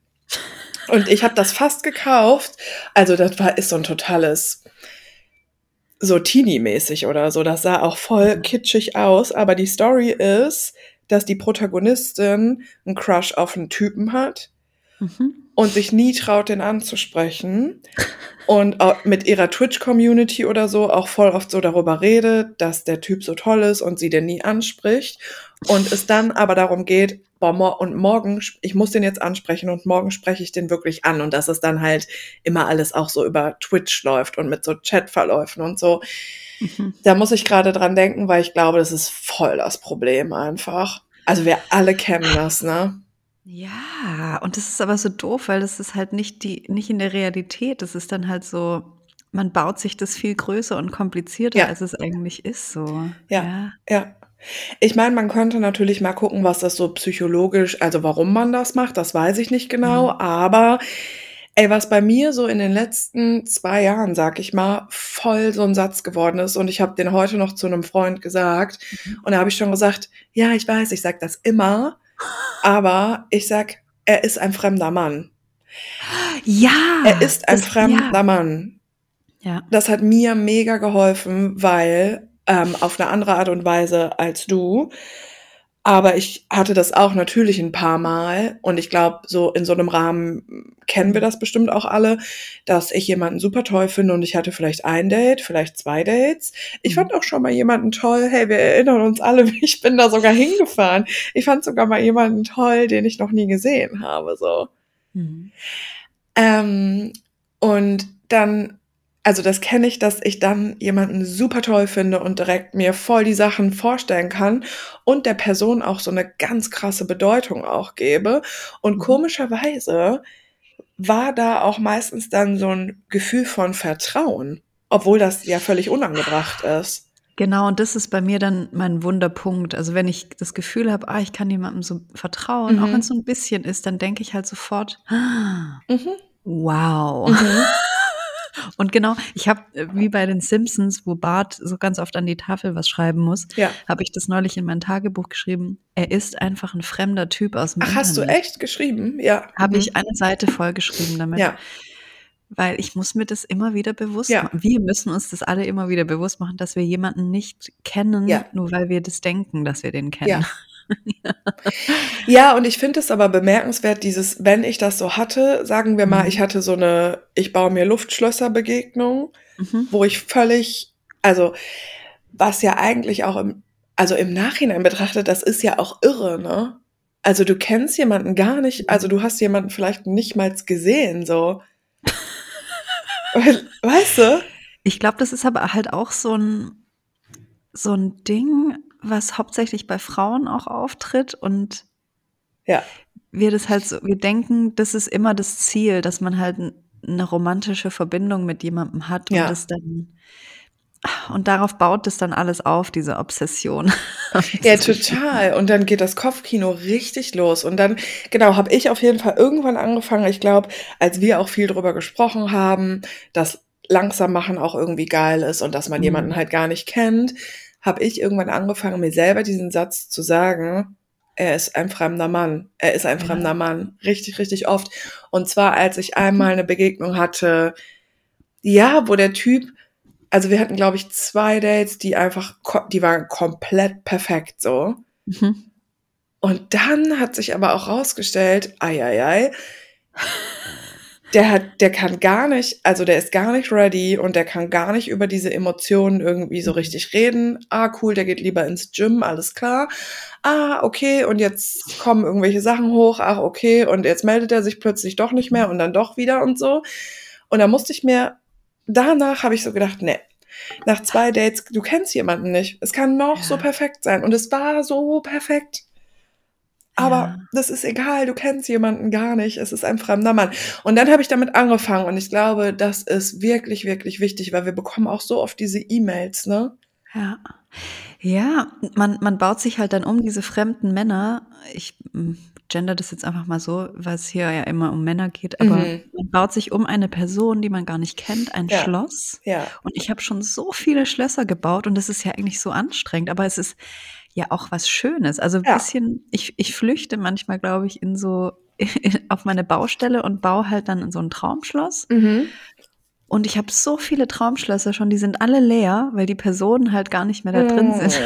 Und ich habe das fast gekauft. Also das war ist so ein totales so Teenie-mäßig oder so. Das sah auch voll mhm. kitschig aus, aber die Story ist, dass die Protagonistin einen Crush auf einen Typen hat mhm. und sich nie traut, den anzusprechen. und mit ihrer Twitch-Community oder so auch voll oft so darüber redet, dass der Typ so toll ist und sie den nie anspricht. Und es dann aber darum geht, boah, und morgen, ich muss den jetzt ansprechen und morgen spreche ich den wirklich an und dass es dann halt immer alles auch so über Twitch läuft und mit so Chatverläufen und so. Mhm. Da muss ich gerade dran denken, weil ich glaube, das ist voll das Problem einfach. Also wir alle kennen das, ne? Ja, und das ist aber so doof, weil das ist halt nicht die, nicht in der Realität. Das ist dann halt so, man baut sich das viel größer und komplizierter, ja. als es eigentlich ist. So. Ja, ja. ja. Ich meine, man könnte natürlich mal gucken, was das so psychologisch also, warum man das macht, das weiß ich nicht genau, Mhm. aber, ey, was bei mir so in den letzten zwei Jahren, sag ich mal, voll so ein Satz geworden ist und ich habe den heute noch zu einem Freund gesagt Mhm. und da habe ich schon gesagt: „Ja, ich weiß, ich sag das immer, aber ich sag, er ist ein fremder Mann.“ Ja. Er ist ein fremder ja. Mann. Ja. Das hat mir mega geholfen, weil ähm, auf eine andere Art und Weise als du. Aber ich hatte das auch natürlich ein paar Mal und ich glaube, so in so einem Rahmen kennen wir das bestimmt auch alle, dass ich jemanden super toll finde und ich hatte vielleicht ein Date, vielleicht zwei Dates. Ich fand auch schon mal jemanden toll. Hey, wir erinnern uns alle, ich bin da sogar hingefahren. Ich fand sogar mal jemanden toll, den ich noch nie gesehen habe, so. Mhm. Ähm, und dann also das kenne ich, dass ich dann jemanden super toll finde und direkt mir voll die Sachen vorstellen kann und der Person auch so eine ganz krasse Bedeutung auch gebe. Und mhm. komischerweise war da auch meistens dann so ein Gefühl von Vertrauen, obwohl das ja völlig unangebracht ist. Genau, und das ist bei mir dann mein Wunderpunkt. Also wenn ich das Gefühl habe, ah, ich kann jemandem so vertrauen, mhm. auch wenn es so ein bisschen ist, dann denke ich halt sofort, ah, mhm. wow. Mhm. Und genau, ich habe äh, wie bei den Simpsons, wo Bart so ganz oft an die Tafel was schreiben muss, ja. habe ich das neulich in mein Tagebuch geschrieben. Er ist einfach ein fremder Typ aus dem Ach, Internet. hast du echt geschrieben? Ja. Habe mhm. ich eine Seite voll geschrieben damit. Ja. Weil ich muss mir das immer wieder bewusst ja. machen. Wir müssen uns das alle immer wieder bewusst machen, dass wir jemanden nicht kennen, ja. nur weil wir das denken, dass wir den kennen. Ja. ja, und ich finde es aber bemerkenswert, dieses, wenn ich das so hatte, sagen wir mal, mhm. ich hatte so eine, ich baue mir Luftschlösser-Begegnung, mhm. wo ich völlig, also, was ja eigentlich auch im, also im Nachhinein betrachtet, das ist ja auch irre, ne? Also du kennst jemanden gar nicht, also du hast jemanden vielleicht nicht mal gesehen, so. weißt du? Ich glaube, das ist aber halt auch so ein, so ein Ding, was hauptsächlich bei Frauen auch auftritt und ja. wir das halt so, wir denken, das ist immer das Ziel, dass man halt eine romantische Verbindung mit jemandem hat und ja. das dann und darauf baut es dann alles auf, diese Obsession. ja, total. Und dann geht das Kopfkino richtig los. Und dann, genau, habe ich auf jeden Fall irgendwann angefangen, ich glaube, als wir auch viel drüber gesprochen haben, dass langsam machen auch irgendwie geil ist und dass man mhm. jemanden halt gar nicht kennt, habe ich irgendwann angefangen, mir selber diesen Satz zu sagen, er ist ein fremder Mann. Er ist ein ja. fremder Mann. Richtig, richtig oft. Und zwar, als ich einmal eine Begegnung hatte, ja, wo der Typ, also wir hatten, glaube ich, zwei Dates, die einfach, die waren komplett perfekt so. Mhm. Und dann hat sich aber auch rausgestellt, ei, ei, ei, der hat, der kann gar nicht, also der ist gar nicht ready und der kann gar nicht über diese Emotionen irgendwie so richtig reden. Ah, cool, der geht lieber ins Gym, alles klar. Ah, okay, und jetzt kommen irgendwelche Sachen hoch, ach, okay, und jetzt meldet er sich plötzlich doch nicht mehr und dann doch wieder und so. Und da musste ich mir, danach habe ich so gedacht, nee, nach zwei Dates, du kennst jemanden nicht. Es kann noch ja. so perfekt sein. Und es war so perfekt. Aber ja. das ist egal, du kennst jemanden gar nicht, es ist ein fremder Mann. Und dann habe ich damit angefangen und ich glaube, das ist wirklich, wirklich wichtig, weil wir bekommen auch so oft diese E-Mails, ne? Ja. Ja, man, man baut sich halt dann um diese fremden Männer. Ich hm, gender das jetzt einfach mal so, weil es hier ja immer um Männer geht, aber mhm. man baut sich um eine Person, die man gar nicht kennt, ein ja. Schloss. Ja. Und ich habe schon so viele Schlösser gebaut und das ist ja eigentlich so anstrengend, aber es ist ja auch was Schönes. Also ein ja. bisschen, ich, ich flüchte manchmal, glaube ich, in so auf meine Baustelle und baue halt dann in so ein Traumschloss. Mhm. Und ich habe so viele Traumschlösser schon, die sind alle leer, weil die Personen halt gar nicht mehr da drin sind.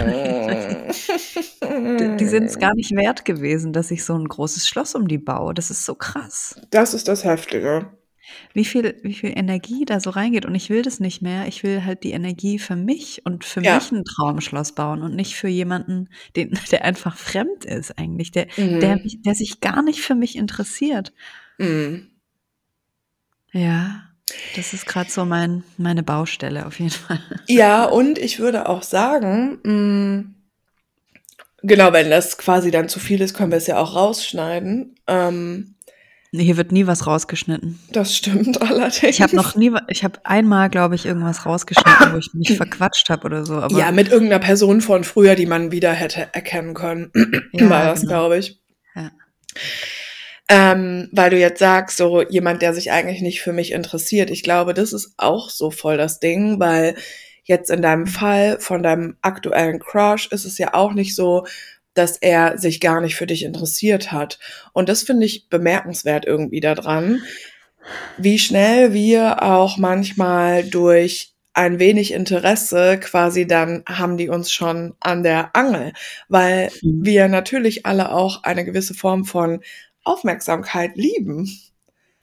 die, die sind es gar nicht wert gewesen, dass ich so ein großes Schloss um die baue. Das ist so krass. Das ist das Heftige wie viel, wie viel Energie da so reingeht. Und ich will das nicht mehr. Ich will halt die Energie für mich und für ja. mich ein Traumschloss bauen und nicht für jemanden, den, der einfach fremd ist eigentlich, der, mhm. der, der sich gar nicht für mich interessiert. Mhm. Ja. Das ist gerade so mein, meine Baustelle auf jeden Fall. Ja, und ich würde auch sagen, mh, mm, genau, wenn das quasi dann zu viel ist, können wir es ja auch rausschneiden. Ähm, hier wird nie was rausgeschnitten. Das stimmt allerdings. Ich habe noch nie, ich habe einmal, glaube ich, irgendwas rausgeschnitten, wo ich mich verquatscht habe oder so. Ja, mit irgendeiner Person von früher, die man wieder hätte erkennen können, ja, war das, genau. glaube ich. Ja. Ähm, weil du jetzt sagst, so jemand, der sich eigentlich nicht für mich interessiert. Ich glaube, das ist auch so voll das Ding, weil jetzt in deinem Fall von deinem aktuellen Crush ist es ja auch nicht so, dass er sich gar nicht für dich interessiert hat. Und das finde ich bemerkenswert irgendwie daran, wie schnell wir auch manchmal durch ein wenig Interesse quasi dann haben die uns schon an der Angel, weil mhm. wir natürlich alle auch eine gewisse Form von Aufmerksamkeit lieben.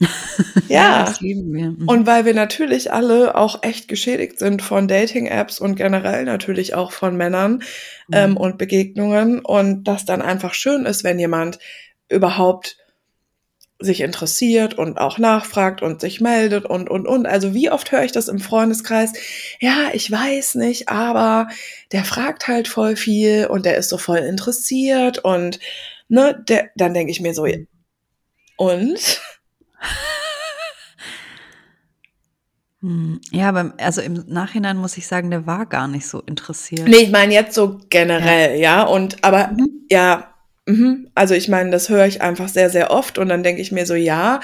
ja, das lieben wir. Mhm. Und weil wir natürlich alle auch echt geschädigt sind von Dating-Apps und generell natürlich auch von Männern mhm. ähm, und Begegnungen und das dann einfach schön ist, wenn jemand überhaupt sich interessiert und auch nachfragt und sich meldet und, und, und. Also wie oft höre ich das im Freundeskreis? Ja, ich weiß nicht, aber der fragt halt voll viel und der ist so voll interessiert und, ne, der, dann denke ich mir so, und? Ja, aber also im Nachhinein muss ich sagen, der war gar nicht so interessiert. Nee, ich meine jetzt so generell, ja, ja und aber mhm. ja, Mhm. Also ich meine, das höre ich einfach sehr, sehr oft und dann denke ich mir so, ja,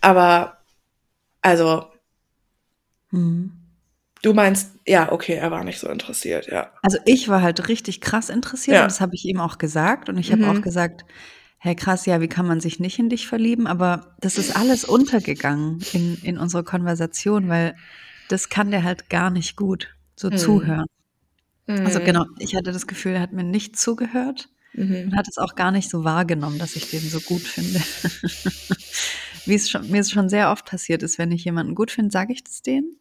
aber also mhm. du meinst, ja, okay, er war nicht so interessiert, ja. Also ich war halt richtig krass interessiert ja. und das habe ich ihm auch gesagt und ich habe mhm. auch gesagt, Herr krass, ja, wie kann man sich nicht in dich verlieben? Aber das ist alles untergegangen in, in unserer Konversation, weil das kann der halt gar nicht gut, so mhm. zuhören. Also mhm. genau, ich hatte das Gefühl, er hat mir nicht zugehört. Mhm. Und hat es auch gar nicht so wahrgenommen, dass ich den so gut finde. Wie es schon, mir es schon sehr oft passiert ist, wenn ich jemanden gut finde, sage ich das denen.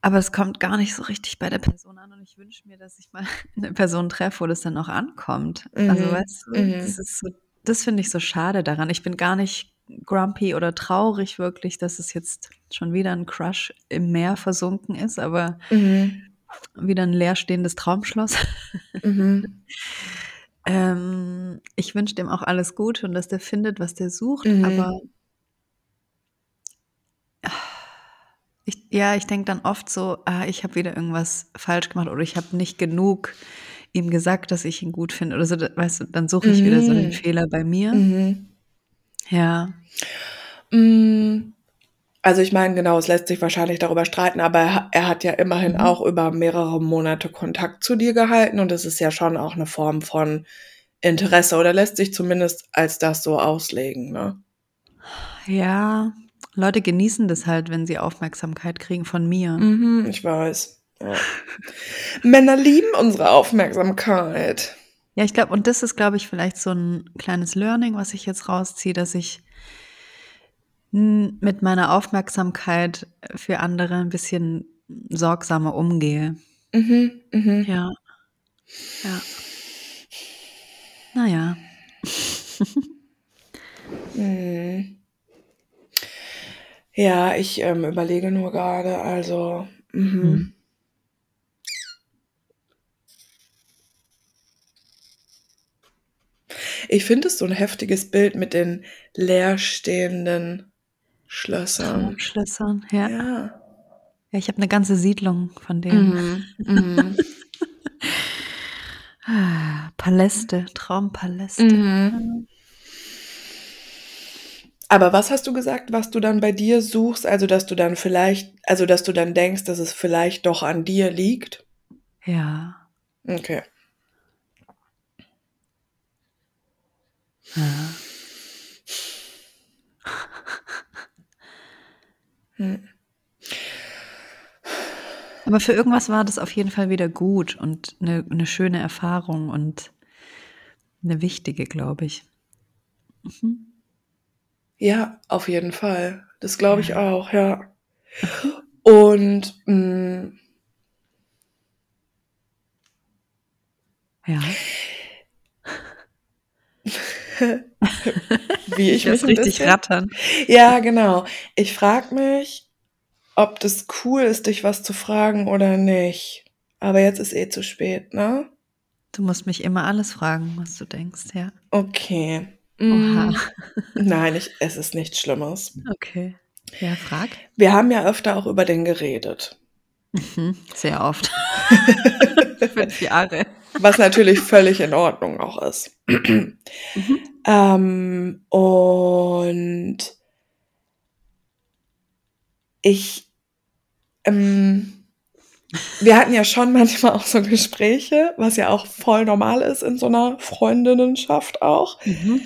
Aber es kommt gar nicht so richtig bei der Person an ich wünsche mir, dass ich mal eine Person treffe, wo das dann auch ankommt. Also, mhm. Also weißt du, mhm. das ist so, das finde ich so schade daran. Ich bin gar nicht grumpy oder traurig wirklich, dass es jetzt schon wieder ein Crush im Meer versunken ist, aber mhm wieder ein leerstehendes Traumschloss. Mhm. ähm, ich wünsche dem auch alles Gute und dass der findet, was der sucht, mhm. aber ich, ja, ich denke dann oft so, ah, ich habe wieder irgendwas falsch gemacht oder ich habe nicht genug ihm gesagt, dass ich ihn gut finde oder so, weißt du, dann suche ich mhm. wieder so den mhm. Fehler bei mir. Mhm. Ja. Mm, also ich meine, genau, es lässt sich wahrscheinlich darüber streiten, aber er, hat ja immerhin mhm. auch über mehrere Monate Kontakt zu dir gehalten und es ist ja schon auch eine Form von Interesse oder lässt sich zumindest als das so auslegen, ne? Ja, Leute genießen das halt, wenn sie Aufmerksamkeit kriegen von mir. Mhm, ich weiß. Ja. Männer lieben unsere Aufmerksamkeit. Ja, ich glaube, und das ist, glaube ich, vielleicht so ein kleines Learning, was ich jetzt rausziehe, dass ich mit meiner Aufmerksamkeit für andere ein bisschen sorgsamer umgehe. Mhm, mhm. Ja. Ja. Naja. mhm. Ja, ich ähm, überlege nur gerade, also. Mhm. Hm. Ich finde es so ein heftiges Bild mit den leerstehenden Schlössern. Schlössern, ja. Ja. Ja, ich habe eine ganze Siedlung von denen. Mhm. Mhm. ah, Paläste, Traumpaläste. Mhm. Aber was hast du gesagt, was du dann bei dir suchst? Also, dass du dann vielleicht, also, dass du dann denkst, dass es vielleicht doch an dir liegt? Ja. Okay. Ja. Hm. Aber für irgendwas war das auf jeden Fall wieder gut und eine, eine schöne Erfahrung und eine wichtige, glaube ich. Mhm. Ja, auf jeden Fall. Das glaube ich auch, ja. Und mh, mm, ja. Wie ich, ich mich richtig bisschen, rattern. Ja, genau. Ich frage mich, ob das cool ist, dich was zu fragen oder nicht. Aber jetzt ist eh zu spät, ne? Du musst mich immer alles fragen, was du denkst, ja. Okay. Oha. Mm. Nein, ich, es ist nichts Schlimmes. Okay. Ja, frag. Wir haben ja öfter auch über den geredet. Mhm, sehr oft. Fünf Jahre. Was natürlich völlig in Ordnung auch ist. mhm. ähm, und ich. Ähm, wir hatten ja schon manchmal auch so Gespräche, was ja auch voll normal ist in so einer Freundinnenschaft auch, mhm.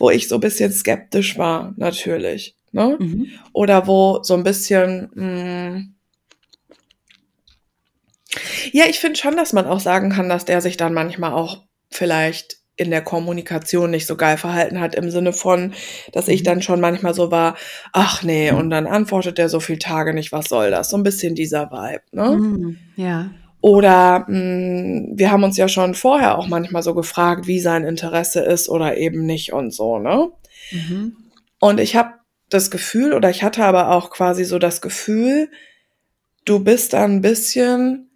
Wo ich so ein bisschen skeptisch war, natürlich. Ne? Mhm. Oder wo so ein bisschen, mh, hm, ja, ich finde schon, dass man auch sagen kann, dass der sich dann manchmal auch vielleicht in der Kommunikation nicht so geil verhalten hat, im Sinne von, dass ich mhm. dann schon manchmal so war, ach nee, und dann antwortet der so viele Tage nicht, was soll das? So ein bisschen dieser Vibe, ne? Mhm, ja. Oder mh, hm, wir haben uns ja schon vorher auch manchmal so gefragt, wie sein Interesse ist oder eben nicht und so, ne? Mhm. Und ich habe das Gefühl, oder ich hatte aber auch quasi so das Gefühl, du bist da ein bisschen,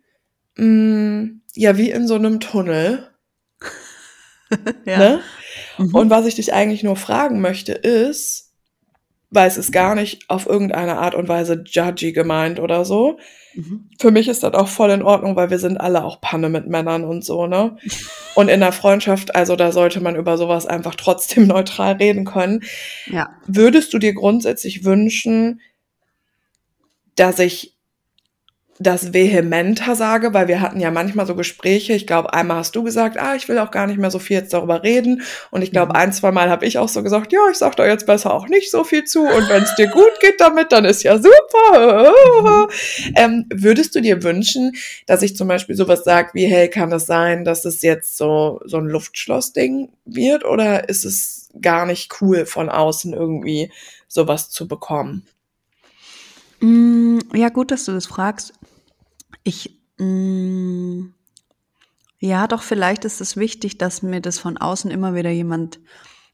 mh, hm, ja, wie in so einem Tunnel ja. Ne? Mhm. Und was ich dich eigentlich nur fragen möchte, ist, weil es ist gar nicht auf irgendeine Art und Weise judgy gemeint oder so. Mhm. Für mich ist das auch voll in Ordnung, weil wir sind alle auch Panne mit Männern und so, ne? Und in der Freundschaft, also da sollte man über sowas einfach trotzdem neutral reden können. Ja. Würdest du dir grundsätzlich wünschen, dass ich das vehementer sage, weil wir hatten ja manchmal so Gespräche. Ich glaube, einmal hast du gesagt, ah, ich will auch gar nicht mehr so viel jetzt darüber reden. Und ich glaube, mhm. ein, zwei Mal habe ich auch so gesagt, ja, ich sag da jetzt besser auch nicht so viel zu. Und wenn es dir gut geht damit, dann ist ja super. Mhm. Ähm, würdest du dir wünschen, dass ich zum Beispiel sowas sage wie, hey, kann es sein, dass es jetzt so, so ein Luftschloss-Ding wird? Oder ist es gar nicht cool von außen irgendwie sowas zu bekommen? Mm, ja, gut, dass du das fragst. Ich, mm, ja, doch, vielleicht ist es wichtig, dass mir das von außen immer wieder jemand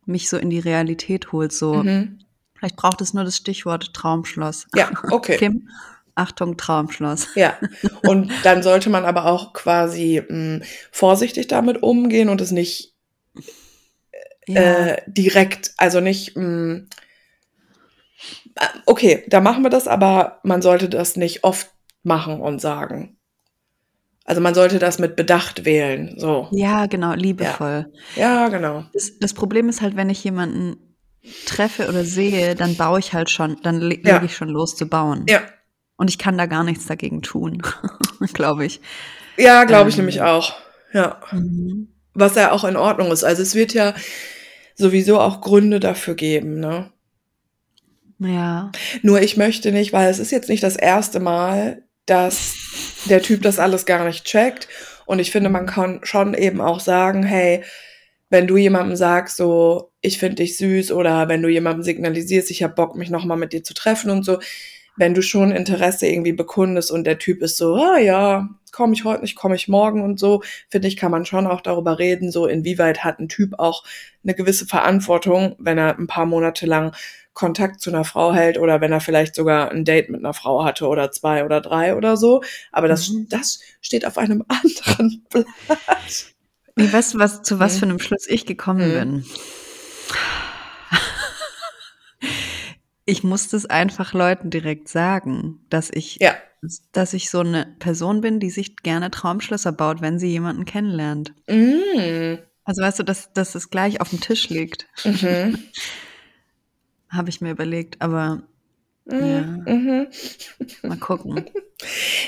mich so in die Realität holt. So, mhm. vielleicht braucht es nur das Stichwort Traumschloss. Ja, okay. Kim, Achtung, Traumschloss. Ja, und dann sollte man aber auch quasi mh, mm, vorsichtig damit umgehen und es nicht ja. äh, direkt, also nicht mh, okay, da machen wir das, aber man sollte das nicht oft machen und sagen. Also man sollte das mit Bedacht wählen. So. Ja, genau, liebevoll. Ja, ja genau. Das, das, Problem ist halt, wenn ich jemanden treffe oder sehe, dann baue ich halt schon, dann le ja. lege ich schon los zu bauen. Ja. Und ich kann da gar nichts dagegen tun, glaube ich. Ja, glaube ich ähm, nämlich auch. Ja. Mhm. Was ja auch in Ordnung ist. Also es wird ja sowieso auch Gründe dafür geben, ne? Ja. Nur ich möchte nicht, weil es ist jetzt nicht das erste Mal, dass der Typ das alles gar nicht checkt. Und ich finde, man kann schon eben auch sagen, hey, wenn du jemandem sagst, so, ich finde dich süß oder wenn du jemandem signalisierst, ich habe Bock, mich nochmal mit dir zu treffen und so, wenn du schon Interesse irgendwie bekundest und der Typ ist so, ah ja, komme ich heute nicht, komme ich morgen und so, finde ich, kann man schon auch darüber reden, so inwieweit hat ein Typ auch eine gewisse Verantwortung, wenn er ein paar Monate lang Kontakt zu einer Frau hält oder wenn er vielleicht sogar ein Date mit einer Frau hatte oder zwei oder drei oder so. Aber das, mhm. das steht auf einem anderen Blatt. Weißt du, was, zu was für einem Schluss ich gekommen mhm. bin? Ich muss das einfach Leuten direkt sagen, dass ich, ja. dass ich so eine Person bin, die sich gerne Traumschlösser baut, wenn sie jemanden kennenlernt. Mhm. Also weißt du, dass, dass es gleich auf dem Tisch liegt. Mhm. Habe ich mir überlegt, aber ja. Mhm. Mal gucken.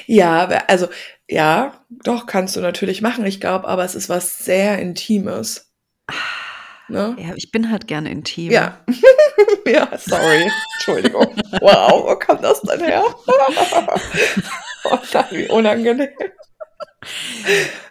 Ja, also ja, doch, kannst du natürlich machen. Ich glaube, aber es ist was sehr Intimes. Ne? Ja, ich bin halt gerne intim. Ja. ja, sorry. Entschuldigung. Wow, wo kam das denn her? oh, wie unangenehm.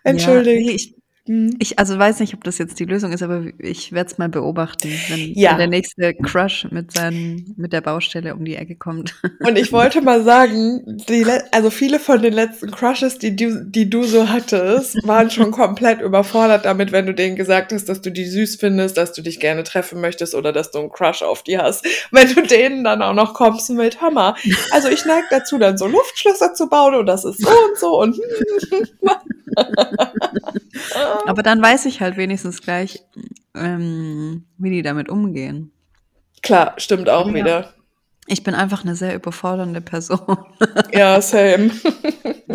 Entschuldigung. Ja, nee, ich, Mhm. Ich also weiß nicht, ob das jetzt die Lösung ist, aber ich werde es mal beobachten, wenn, ja. wenn, der nächste Crush mit, seinen, mit der Baustelle um die Ecke kommt. Und ich wollte mal sagen, die, also viele von den letzten Crushes, die du, die du so hattest, waren schon komplett überfordert damit, wenn du denen gesagt hast, dass du die süß findest, dass du dich gerne treffen möchtest oder dass du einen Crush auf die hast. Wenn du denen dann auch noch kommst mit Hammer. Also ich neige dazu, dann so Luftschlösser zu bauen und das ist so und so und Aber dann weiß ich halt wenigstens gleich, ähm, wie die damit umgehen. Klar, stimmt auch ja. wieder. Ich bin einfach eine sehr überfordernde Person. Ja, same.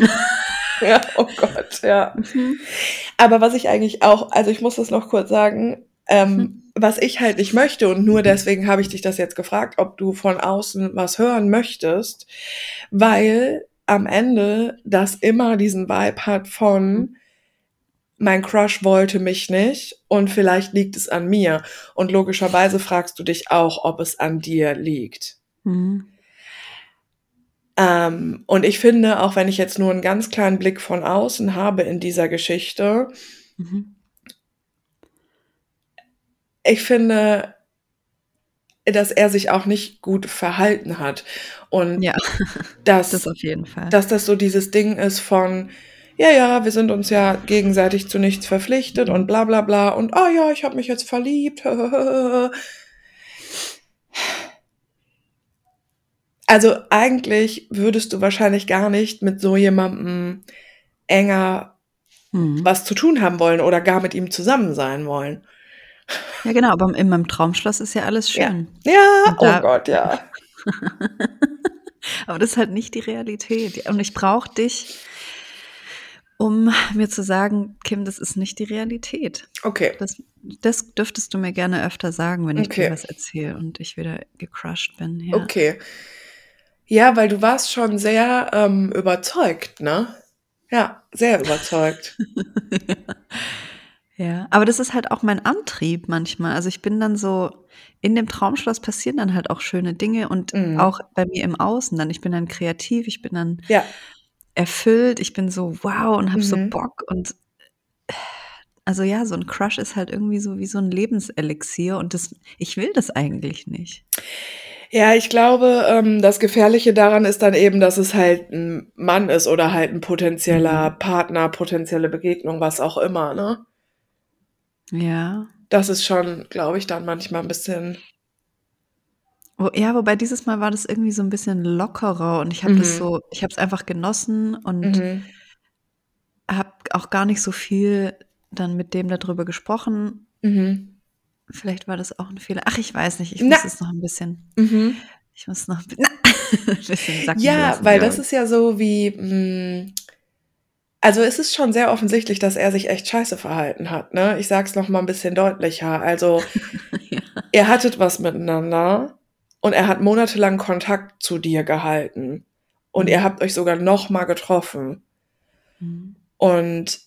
ja, oh Gott, ja. Mhm. Aber was ich eigentlich auch, also ich muss das noch kurz sagen, ähm, mhm. was ich halt nicht möchte und nur deswegen habe ich dich das jetzt gefragt, ob du von außen was hören möchtest, weil am Ende das immer diesen Vibe hat von mein Crush wollte mich nicht und vielleicht liegt es an mir. Und logischerweise fragst du dich auch, ob es an dir liegt. Mhm. Ähm, und ich finde, auch wenn ich jetzt nur einen ganz kleinen Blick von außen habe in dieser Geschichte, mhm. ich finde, dass er sich auch nicht gut verhalten hat. Und ja, dass, das auf jeden Fall. dass das so dieses Ding ist von, ja, ja, wir sind uns ja gegenseitig zu nichts verpflichtet und bla bla bla und oh ja, ich habe mich jetzt verliebt. Also eigentlich würdest du wahrscheinlich gar nicht mit so jemandem enger hm. was zu tun haben wollen oder gar mit ihm zusammen sein wollen. Ja, genau, aber in meinem Traumschloss ist ja alles schön. Ja, ja oh Gott, ja. aber das ist halt nicht die Realität. Und ich brauche dich, um mir zu sagen, Kim, das ist nicht die Realität. Okay. Das, das dürftest du mir gerne öfter sagen, wenn ich okay. dir was erzähle und ich wieder gecrushed bin. Ja. Okay. Ja, weil du warst schon sehr ähm, überzeugt, ne? Ja, sehr überzeugt. ja. aber das ist halt auch mein Antrieb manchmal. Also ich bin dann so, in dem Traumschloss passieren dann halt auch schöne Dinge und mhm. auch bei mir im Außen dann. Ich bin dann kreativ, ich bin dann ja. Erfüllt, ich bin so wow und habe mhm. so Bock und also ja, so ein Crush ist halt irgendwie so wie so ein Lebenselixier und das, ich will das eigentlich nicht. Ja, ich glaube, ähm, das Gefährliche daran ist dann eben, dass es halt ein Mann ist oder halt ein potenzieller mhm. Partner, potenzielle Begegnung, was auch immer, ne? Ja. Das ist schon, glaube ich, dann manchmal ein bisschen. Oh, ja, wobei dieses Mal war das irgendwie so ein bisschen lockerer und ich habe mhm. das so, ich habe es einfach genossen und mhm. habe auch gar nicht so viel dann mit dem darüber gesprochen. Mhm. Vielleicht war das auch ein Fehler. Ach, ich weiß nicht. Ich Na. muss es noch ein bisschen. Mhm. Ich muss noch ein bisschen sacken Ja, lassen, weil das ist ja so wie. Mh, hm, also es ist schon sehr offensichtlich, dass er sich echt scheiße verhalten hat. Ne? Ich sag's noch mal ein bisschen deutlicher. Also ja. ihr hattet was miteinander und er hat monatelang Kontakt zu dir gehalten und mhm. ihr habt euch sogar noch mal getroffen. Mhm. Und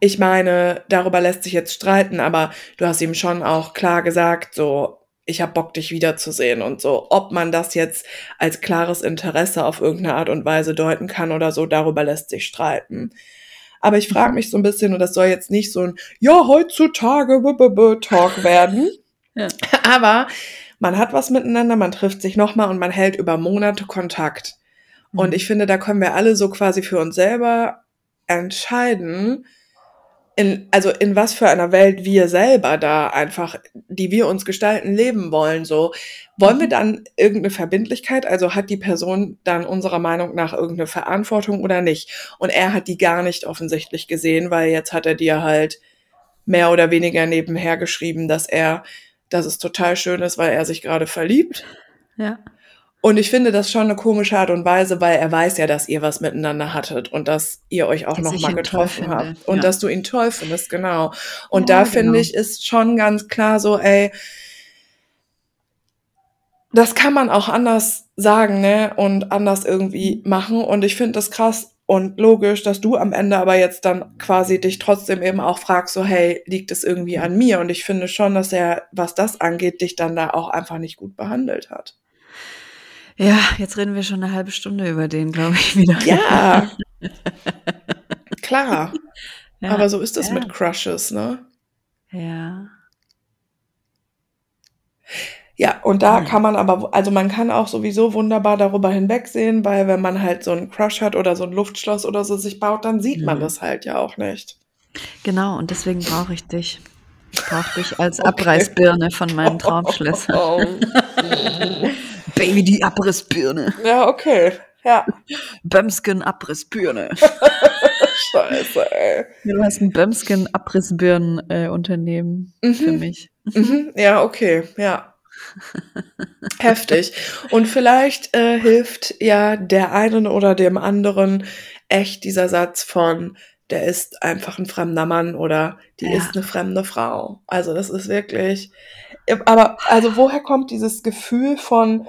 ich meine, darüber lässt sich jetzt streiten, aber du hast ihm schon auch klar gesagt, so, ich hab Bock, dich wiederzusehen und so. Ob man das jetzt als klares Interesse auf irgendeine Art und Weise deuten kann oder so, darüber lässt sich streiten. Aber ich frage mich so ein bisschen, und das soll jetzt nicht so ein Ja, heutzutage Talk werden. Ja. Aber man hat was miteinander, man trifft sich nochmal und man hält über Monate Kontakt. Mhm. Und ich finde, da können wir alle so quasi für uns selber entscheiden, in, also in was für einer Welt wir selber da einfach, die wir uns gestalten, leben wollen. So, wollen wir mhm. dann irgendeine Verbindlichkeit? Also hat die Person dann unserer Meinung nach irgendeine Verantwortung oder nicht? Und er hat die gar nicht offensichtlich gesehen, weil jetzt hat er dir halt mehr oder weniger nebenher geschrieben, dass er, dass es total schön ist, weil er sich gerade verliebt. Ja. Und ich finde das schon eine komische Art und Weise, weil er weiß ja, dass ihr was miteinander hattet und dass ihr euch auch nochmal getroffen habt. Und ja. dass du ihn toll findest, genau. Und ja, da finde genau. ich, ist schon ganz klar so, ey, das kann man auch anders sagen, ne? Und anders irgendwie machen. Und ich finde das krass und logisch, dass du am Ende aber jetzt dann quasi dich trotzdem eben auch fragst, so, hey, liegt es irgendwie an mir? Und ich finde schon, dass er, was das angeht, dich dann da auch einfach nicht gut behandelt hat. Ja, jetzt reden wir schon eine halbe Stunde über den, glaube ich, wieder. Ja. Klar. Ja, Aber so ist es ja. mit Crushes, ne? Ja. Ja, und da kann man aber, also man kann auch sowieso wunderbar darüber hinwegsehen, weil wenn man halt so einen Crush hat oder so ein Luftschloss oder so sich baut, dann sieht man mhm. das halt ja auch nicht. Genau, und deswegen brauche ich dich. Ich brauche dich als okay. Abreißbirne von meinen Traumschlössern. Oh, oh. Baby, die Abrissbirne. Ja, okay. Ja. Bömsken Abrissbirne. Scheiße, ey. Du hast ein Bömsken Abrissbirnen-Unternehmen mhm. für mich. Mhm. Ja, okay, ja. Heftig. Und vielleicht äh, hilft ja der einen oder dem anderen echt dieser Satz von, der ist einfach ein fremder Mann oder die ja. ist eine fremde Frau. Also das ist wirklich, aber also woher kommt dieses Gefühl von,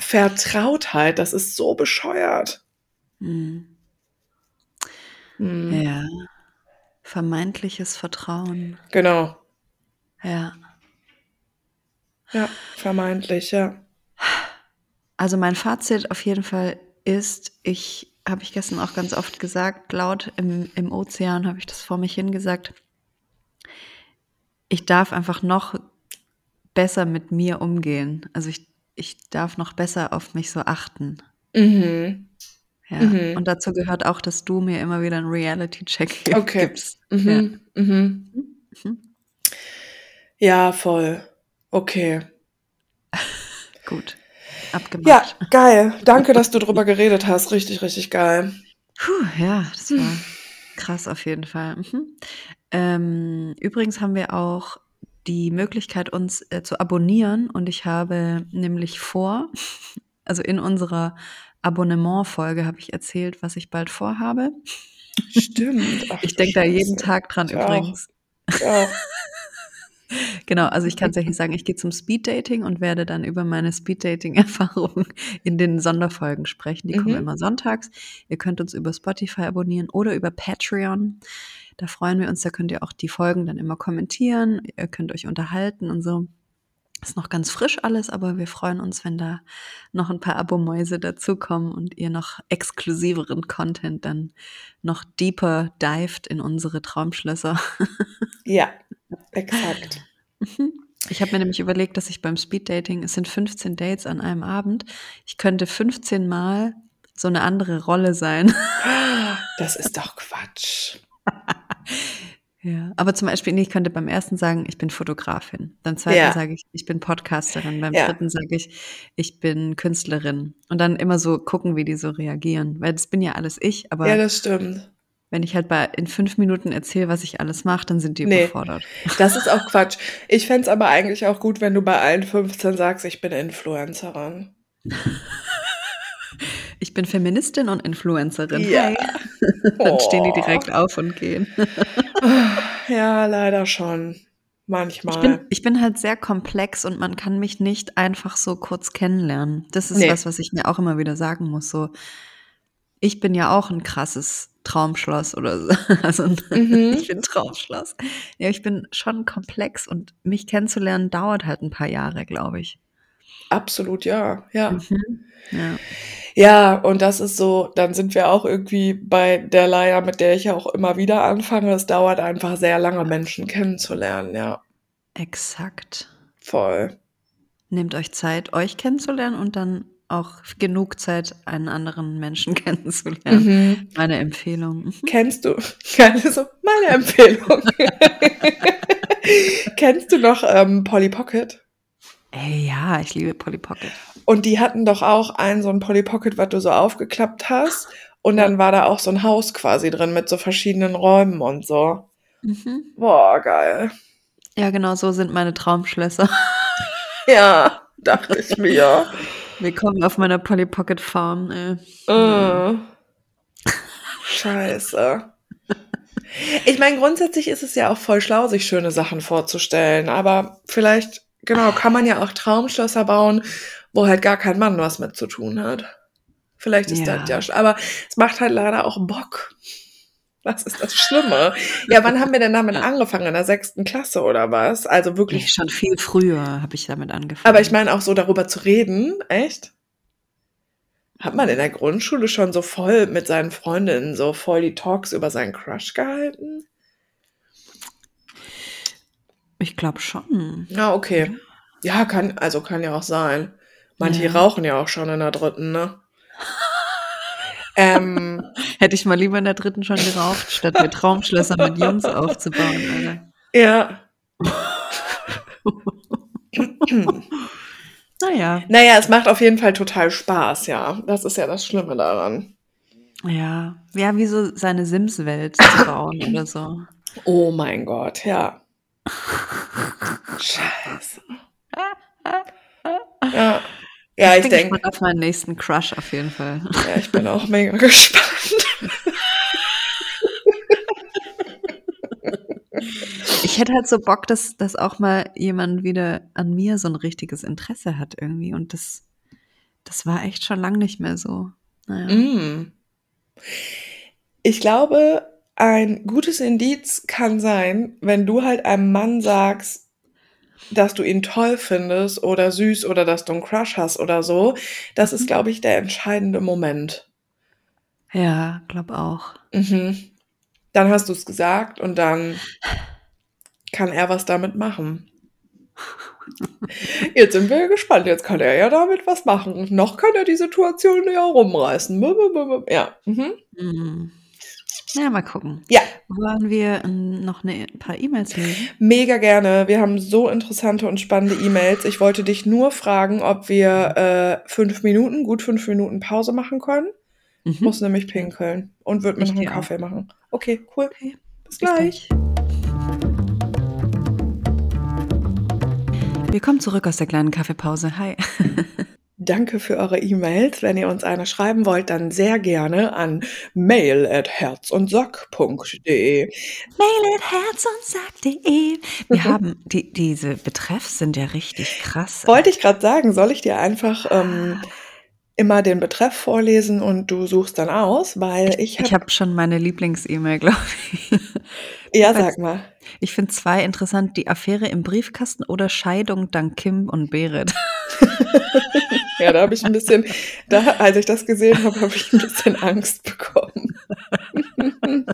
Vertrautheit, das ist so bescheuert. Mhm. Mhm. Ja. Vermeintliches Vertrauen. Genau. Ja. Ja, vermeintlich, ja. Also mein Fazit auf jeden Fall ist, ich habe ich gestern auch ganz oft gesagt, laut im, im Ozean habe ich das vor mich hingesagt. Ich darf einfach noch besser mit mir umgehen. Also ich, ich darf noch besser auf mich so achten. Mhm. Ja. Mhm. Und dazu gehört auch, dass du mir immer wieder einen Reality-Check okay. gibst. Mhm. Ja. Mhm. mhm. ja, voll. Okay. Gut. Abgemacht. Ja, geil. Danke, dass du drüber geredet hast. Richtig, richtig geil. Puh, ja, das war krass auf jeden Fall. Mhm. Ähm, übrigens haben wir auch die Möglichkeit, uns äh, zu abonnieren. Und ich habe nämlich vor, also in unserer Abonnement-Folge habe ich erzählt, was ich bald vorhabe. Stimmt. Ach, ich denke da jeden Tag dran ich übrigens. Ja. Genau, also ich kann hier sagen, ich gehe zum Speeddating und werde dann über meine Speeddating-Erfahrungen in den Sonderfolgen sprechen. Die mhm. kommen immer sonntags. Ihr könnt uns über Spotify abonnieren oder über Patreon. Da freuen wir uns, da könnt ihr auch die Folgen dann immer kommentieren. Ihr könnt euch unterhalten und so. Ist noch ganz frisch alles, aber wir freuen uns, wenn da noch ein paar Abomäuse dazukommen und ihr noch exklusiveren Content dann noch deeper dived in unsere Traumschlösser. Ja, exakt. Ich habe mir nämlich überlegt, dass ich beim Speeddating, es sind 15 Dates an einem Abend, ich könnte 15 Mal so eine andere Rolle sein. Das ist doch Quatsch. Ja, aber zum Beispiel, ich könnte beim ersten sagen, ich bin Fotografin. Beim zweiten ja. sage ich, ich bin Podcasterin. Beim ja. dritten sage ich, ich bin Künstlerin. Und dann immer so gucken, wie die so reagieren. Weil das bin ja alles ich, aber. Ja, das stimmt. Wenn ich halt bei in fünf Minuten erzähle, was ich alles mache, dann sind die nee, überfordert. Das ist auch Quatsch. Ich fände es aber eigentlich auch gut, wenn du bei allen 15 sagst, ich bin Influencerin. Ich bin Feministin und Influencerin. Ja. Hey. Dann oh. stehen die direkt auf und gehen. ja, leider schon. Manchmal. Ich bin, ich bin, halt sehr komplex und man kann mich nicht einfach so kurz kennenlernen. Das ist nee. was, was ich mir auch immer wieder sagen muss. So, ich bin ja auch ein krasses Traumschloss oder so. Also mhm. ich bin Traumschloss. Ja, ich bin schon komplex und mich kennenzulernen dauert halt ein paar Jahre, glaube ich. Absolut, ja, ja. Mhm. Ja. Ja, und das ist so, dann sind wir auch irgendwie bei der Leier, mit der ich ja auch immer wieder anfange. Es dauert einfach sehr lange, Menschen kennenzulernen, ja. Exakt. Voll. Nehmt euch Zeit, euch kennenzulernen und dann auch genug Zeit, einen anderen Menschen kennenzulernen. Mhm. Meine Empfehlung. Kennst du, also meine Empfehlung. Kennst du noch ähm, Polly Pocket? Ey, ja, ich liebe Polly Pocket. Und die hatten doch auch ein so ein Polly Pocket, was du so aufgeklappt hast. Und dann war da auch so ein Haus quasi drin mit so verschiedenen Räumen und so. Mhm. Boah, geil. Ja, genau so sind meine Traumschlösser. ja, dachte ich mir. Willkommen auf meiner Polly Pocket Farm, ey. Uh. Scheiße. Ich meine, grundsätzlich ist es ja auch voll schlau, sich schöne Sachen vorzustellen, aber vielleicht Genau, kann man ja auch Traumschlösser bauen, wo halt gar kein Mann was mit zu tun hat. Vielleicht ist ja. das ja, aber es macht halt leider auch Bock. Was ist das Schlimme? ja, wann haben wir denn damit angefangen? In der sechsten Klasse oder was? Also wirklich. Ich schon viel früher habe ich damit angefangen. Aber ich meine auch so darüber zu reden, echt? Hat man in der Grundschule schon so voll mit seinen Freundinnen so voll die Talks über seinen Crush gehalten? Ich glaube schon. Ja, okay. Ja, kann, also kann ja auch sein. Manche ja. rauchen ja auch schon in der dritten, ne? Ähm, Hätte ich mal lieber in der dritten schon geraucht, statt mir Traumschlösser mit Jungs aufzubauen, Alter. Ja. naja. Naja, es macht auf jeden Fall total Spaß, ja. Das ist ja das Schlimme daran. Ja, ja, wie so seine Sims-Welt zu bauen oder so. Oh mein Gott, ja. Scheiße. Ja. Ja, ich, ich denke. Ich auf meinen nächsten Crush auf jeden Fall. Ja, ich bin auch mega gespannt. Ich hätte halt so Bock, dass, dass auch mal jemand wieder an mir so ein richtiges Interesse hat irgendwie und das, das war echt schon lang nicht mehr so. Naja. Mm. Ich glaube, ein gutes Indiz kann sein, wenn du halt einem Mann sagst, dass du ihn toll findest oder süß oder dass du einen Crush hast oder so. Das ist, mhm. glaube ich, der entscheidende Moment. Ja, glaube auch. Mhm. Dann hast du es gesagt und dann kann er was damit machen. Jetzt sind wir gespannt. Jetzt kann er ja damit was machen. Noch kann er die Situation ja rumreißen. Ja. Mhm. Mhm. Ja, mal gucken. Ja. Wollen wir ähm, noch ein paar E-Mails lesen? Mega gerne. Wir haben so interessante und spannende E-Mails. Ich wollte dich nur fragen, ob wir äh, fünf Minuten, gut fünf Minuten Pause machen können. Mhm. Muss nämlich pinkeln und wird mir noch einen Kaffee auch. machen. Okay, cool. Okay. Bis, Bis gleich. gleich. Willkommen zurück aus der kleinen Kaffeepause. Hi. Danke für eure E-Mails. Wenn ihr uns eine schreiben wollt, dann sehr gerne an mail at herzundsack.de. Mail at herzundsack.de. Wir haben, die, diese Betreffs sind ja richtig krass. Wollte ich gerade sagen, soll ich dir einfach ähm, immer den Betreff vorlesen und du suchst dann aus, weil ich habe... Ich habe schon meine Lieblings-E-Mail, glaube ich. Ja, sag mal. Ich finde zwei interessant, die Affäre im Briefkasten oder Scheidung dank Kim und Berit. ja, da habe ich ein bisschen, da, als ich das gesehen habe, habe ich ein bisschen Angst bekommen.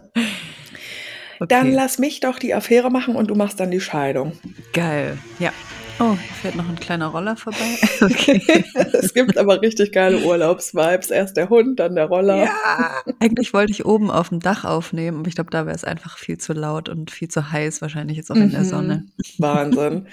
okay. Dann lass mich doch die Affäre machen und du machst dann die Scheidung. Geil, ja. Oh, hier fährt noch ein kleiner Roller vorbei. Okay. es gibt aber richtig geile Urlaubsvibes. Erst der Hund, dann der Roller. Ja, eigentlich wollte ich oben auf dem Dach aufnehmen, aber ich glaube, da wäre es einfach viel zu laut und viel zu heiß, wahrscheinlich jetzt auch in der mhm. Sonne. Wahnsinn.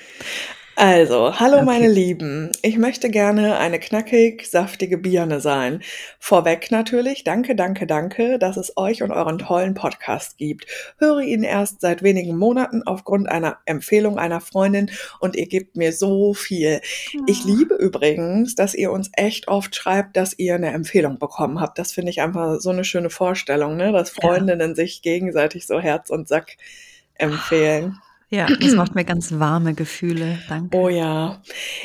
Also, hallo okay. meine Lieben. Ich möchte gerne eine knackig, saftige Birne sein. Vorweg natürlich, danke, danke, danke, dass es euch und euren tollen Podcast gibt. Höre ihn erst seit wenigen Monaten aufgrund einer Empfehlung einer Freundin und ihr gebt mir so viel. Ich liebe übrigens, dass ihr uns echt oft schreibt, dass ihr eine Empfehlung bekommen habt. Das finde ich einfach so eine schöne Vorstellung, ne? dass Freundinnen ja. sich gegenseitig so Herz und Sack empfehlen. Ja, das macht mir ganz warme Gefühle. Danke. Oh ja.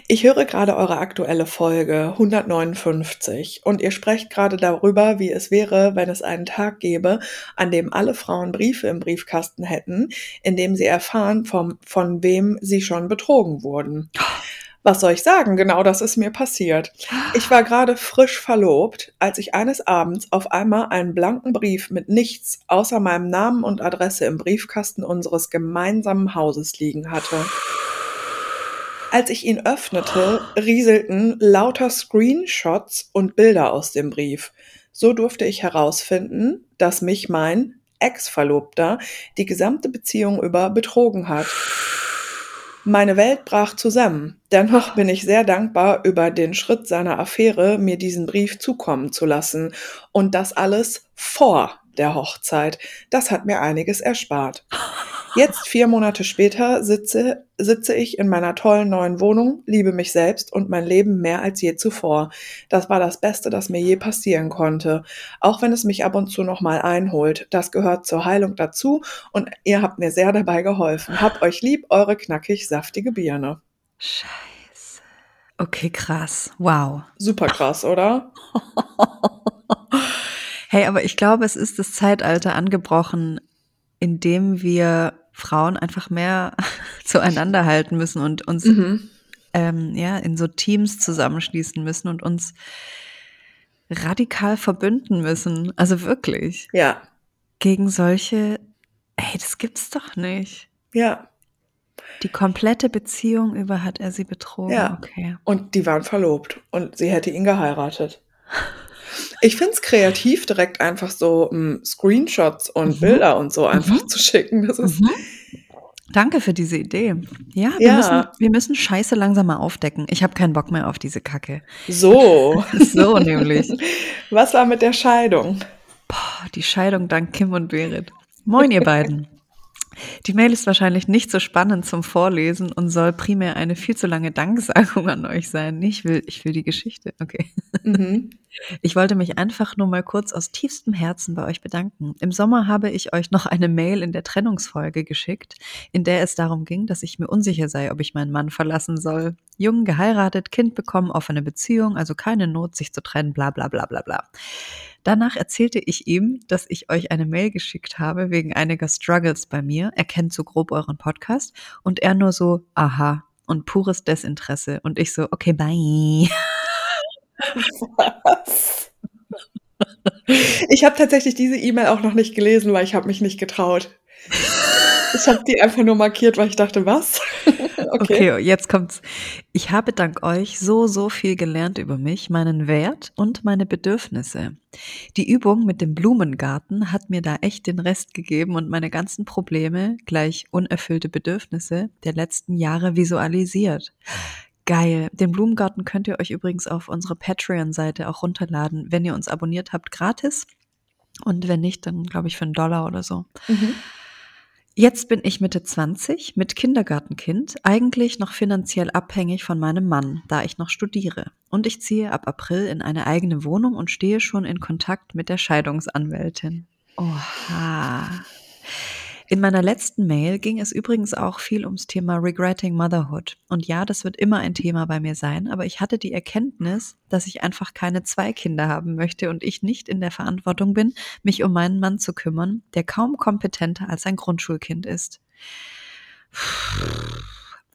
Ich höre gerade eure aktuelle Folge 159 und ihr sprecht gerade darüber, wie es wäre, wenn es einen Tag gäbe, an dem alle Frauen Briefe im Briefkasten hätten, in dem sie erfahren, vom, von wem sie schon betrogen wurden. Was soll ich sagen? Genau das ist mir passiert. Ich war gerade frisch verlobt, als ich eines Abends auf einmal einen blanken Brief mit nichts außer meinem Namen und Adresse im Briefkasten unseres gemeinsamen Hauses liegen hatte. Als ich ihn öffnete, rieselten lauter Screenshots und Bilder aus dem Brief. So durfte ich herausfinden, dass mich mein Ex-Verlobter die gesamte Beziehung über betrogen hat. Meine Welt brach zusammen. Dennoch bin ich sehr dankbar über den Schritt seiner Affäre, mir diesen Brief zukommen zu lassen. Und das alles vor der Hochzeit. Das hat mir einiges erspart. Jetzt, vier Monate später, sitze, sitze ich in meiner tollen neuen Wohnung, liebe mich selbst und mein Leben mehr als je zuvor. Das war das Beste, das mir je passieren konnte. Auch wenn es mich ab und zu nochmal einholt. Das gehört zur Heilung dazu und ihr habt mir sehr dabei geholfen. Habt euch lieb, eure knackig saftige Birne. Scheiße. Okay, krass. Wow. Super krass, oder? hey, aber ich glaube, es ist das Zeitalter angebrochen, indem wir Frauen einfach mehr zueinander halten müssen und uns mhm. ähm, ja in so Teams zusammenschließen müssen und uns radikal verbünden müssen. Also wirklich. Ja. Gegen solche, ey, das gibt's doch nicht. Ja. Die komplette Beziehung über hat er sie betrogen. Ja. Okay. Und die waren verlobt und sie hätte ihn geheiratet. Ich finde es kreativ, direkt einfach so um, hm, Screenshots und mhm. Bilder und so einfach mhm. zu schicken. Das ist. Mhm. Danke für diese Idee. Ja, wir, ja. Müssen, wir müssen Scheiße langsam mal aufdecken. Ich habe keinen Bock mehr auf diese Kacke. So. so nämlich. Was war mit der Scheidung? Boah, die Scheidung dank Kim und Berit. Moin, ihr beiden. Die Mail ist wahrscheinlich nicht so spannend zum Vorlesen und soll primär eine viel zu lange Danksagung an euch sein. Ich will, ich will die Geschichte. Okay. Mhm. Ich wollte mich einfach nur mal kurz aus tiefstem Herzen bei euch bedanken. Im Sommer habe ich euch noch eine Mail in der Trennungsfolge geschickt, in der es darum ging, dass ich mir unsicher sei, ob ich meinen Mann verlassen soll. Jung geheiratet, Kind bekommen, offene Beziehung, also keine Not, sich zu trennen, bla bla bla bla bla. Danach erzählte ich ihm, dass ich euch eine Mail geschickt habe wegen einiger Struggles bei mir. Er kennt so grob euren Podcast und er nur so, aha, und pures Desinteresse. Und ich so, okay, bye. Was? Ich habe tatsächlich diese E-Mail auch noch nicht gelesen, weil ich habe mich nicht getraut. Ich habe die einfach nur markiert, weil ich dachte, was? Okay. okay, jetzt kommt's. Ich habe dank euch so, so viel gelernt über mich, meinen Wert und meine Bedürfnisse. Die Übung mit dem Blumengarten hat mir da echt den Rest gegeben und meine ganzen Probleme, gleich unerfüllte Bedürfnisse der letzten Jahre visualisiert. Geil. Den Blumengarten könnt ihr euch übrigens auf unserer Patreon-Seite auch runterladen, wenn ihr uns abonniert habt, gratis. Und wenn nicht, dann glaube ich für einen Dollar oder so. Mhm. Jetzt bin ich Mitte 20 mit Kindergartenkind, eigentlich noch finanziell abhängig von meinem Mann, da ich noch studiere. Und ich ziehe ab April in eine eigene Wohnung und stehe schon in Kontakt mit der Scheidungsanwältin. Oha. In meiner letzten Mail ging es übrigens auch viel ums Thema Regretting Motherhood. Und ja, das wird immer ein Thema bei mir sein, aber ich hatte die Erkenntnis, dass ich einfach keine zwei Kinder haben möchte und ich nicht in der Verantwortung bin, mich um meinen Mann zu kümmern, der kaum kompetenter als ein Grundschulkind ist.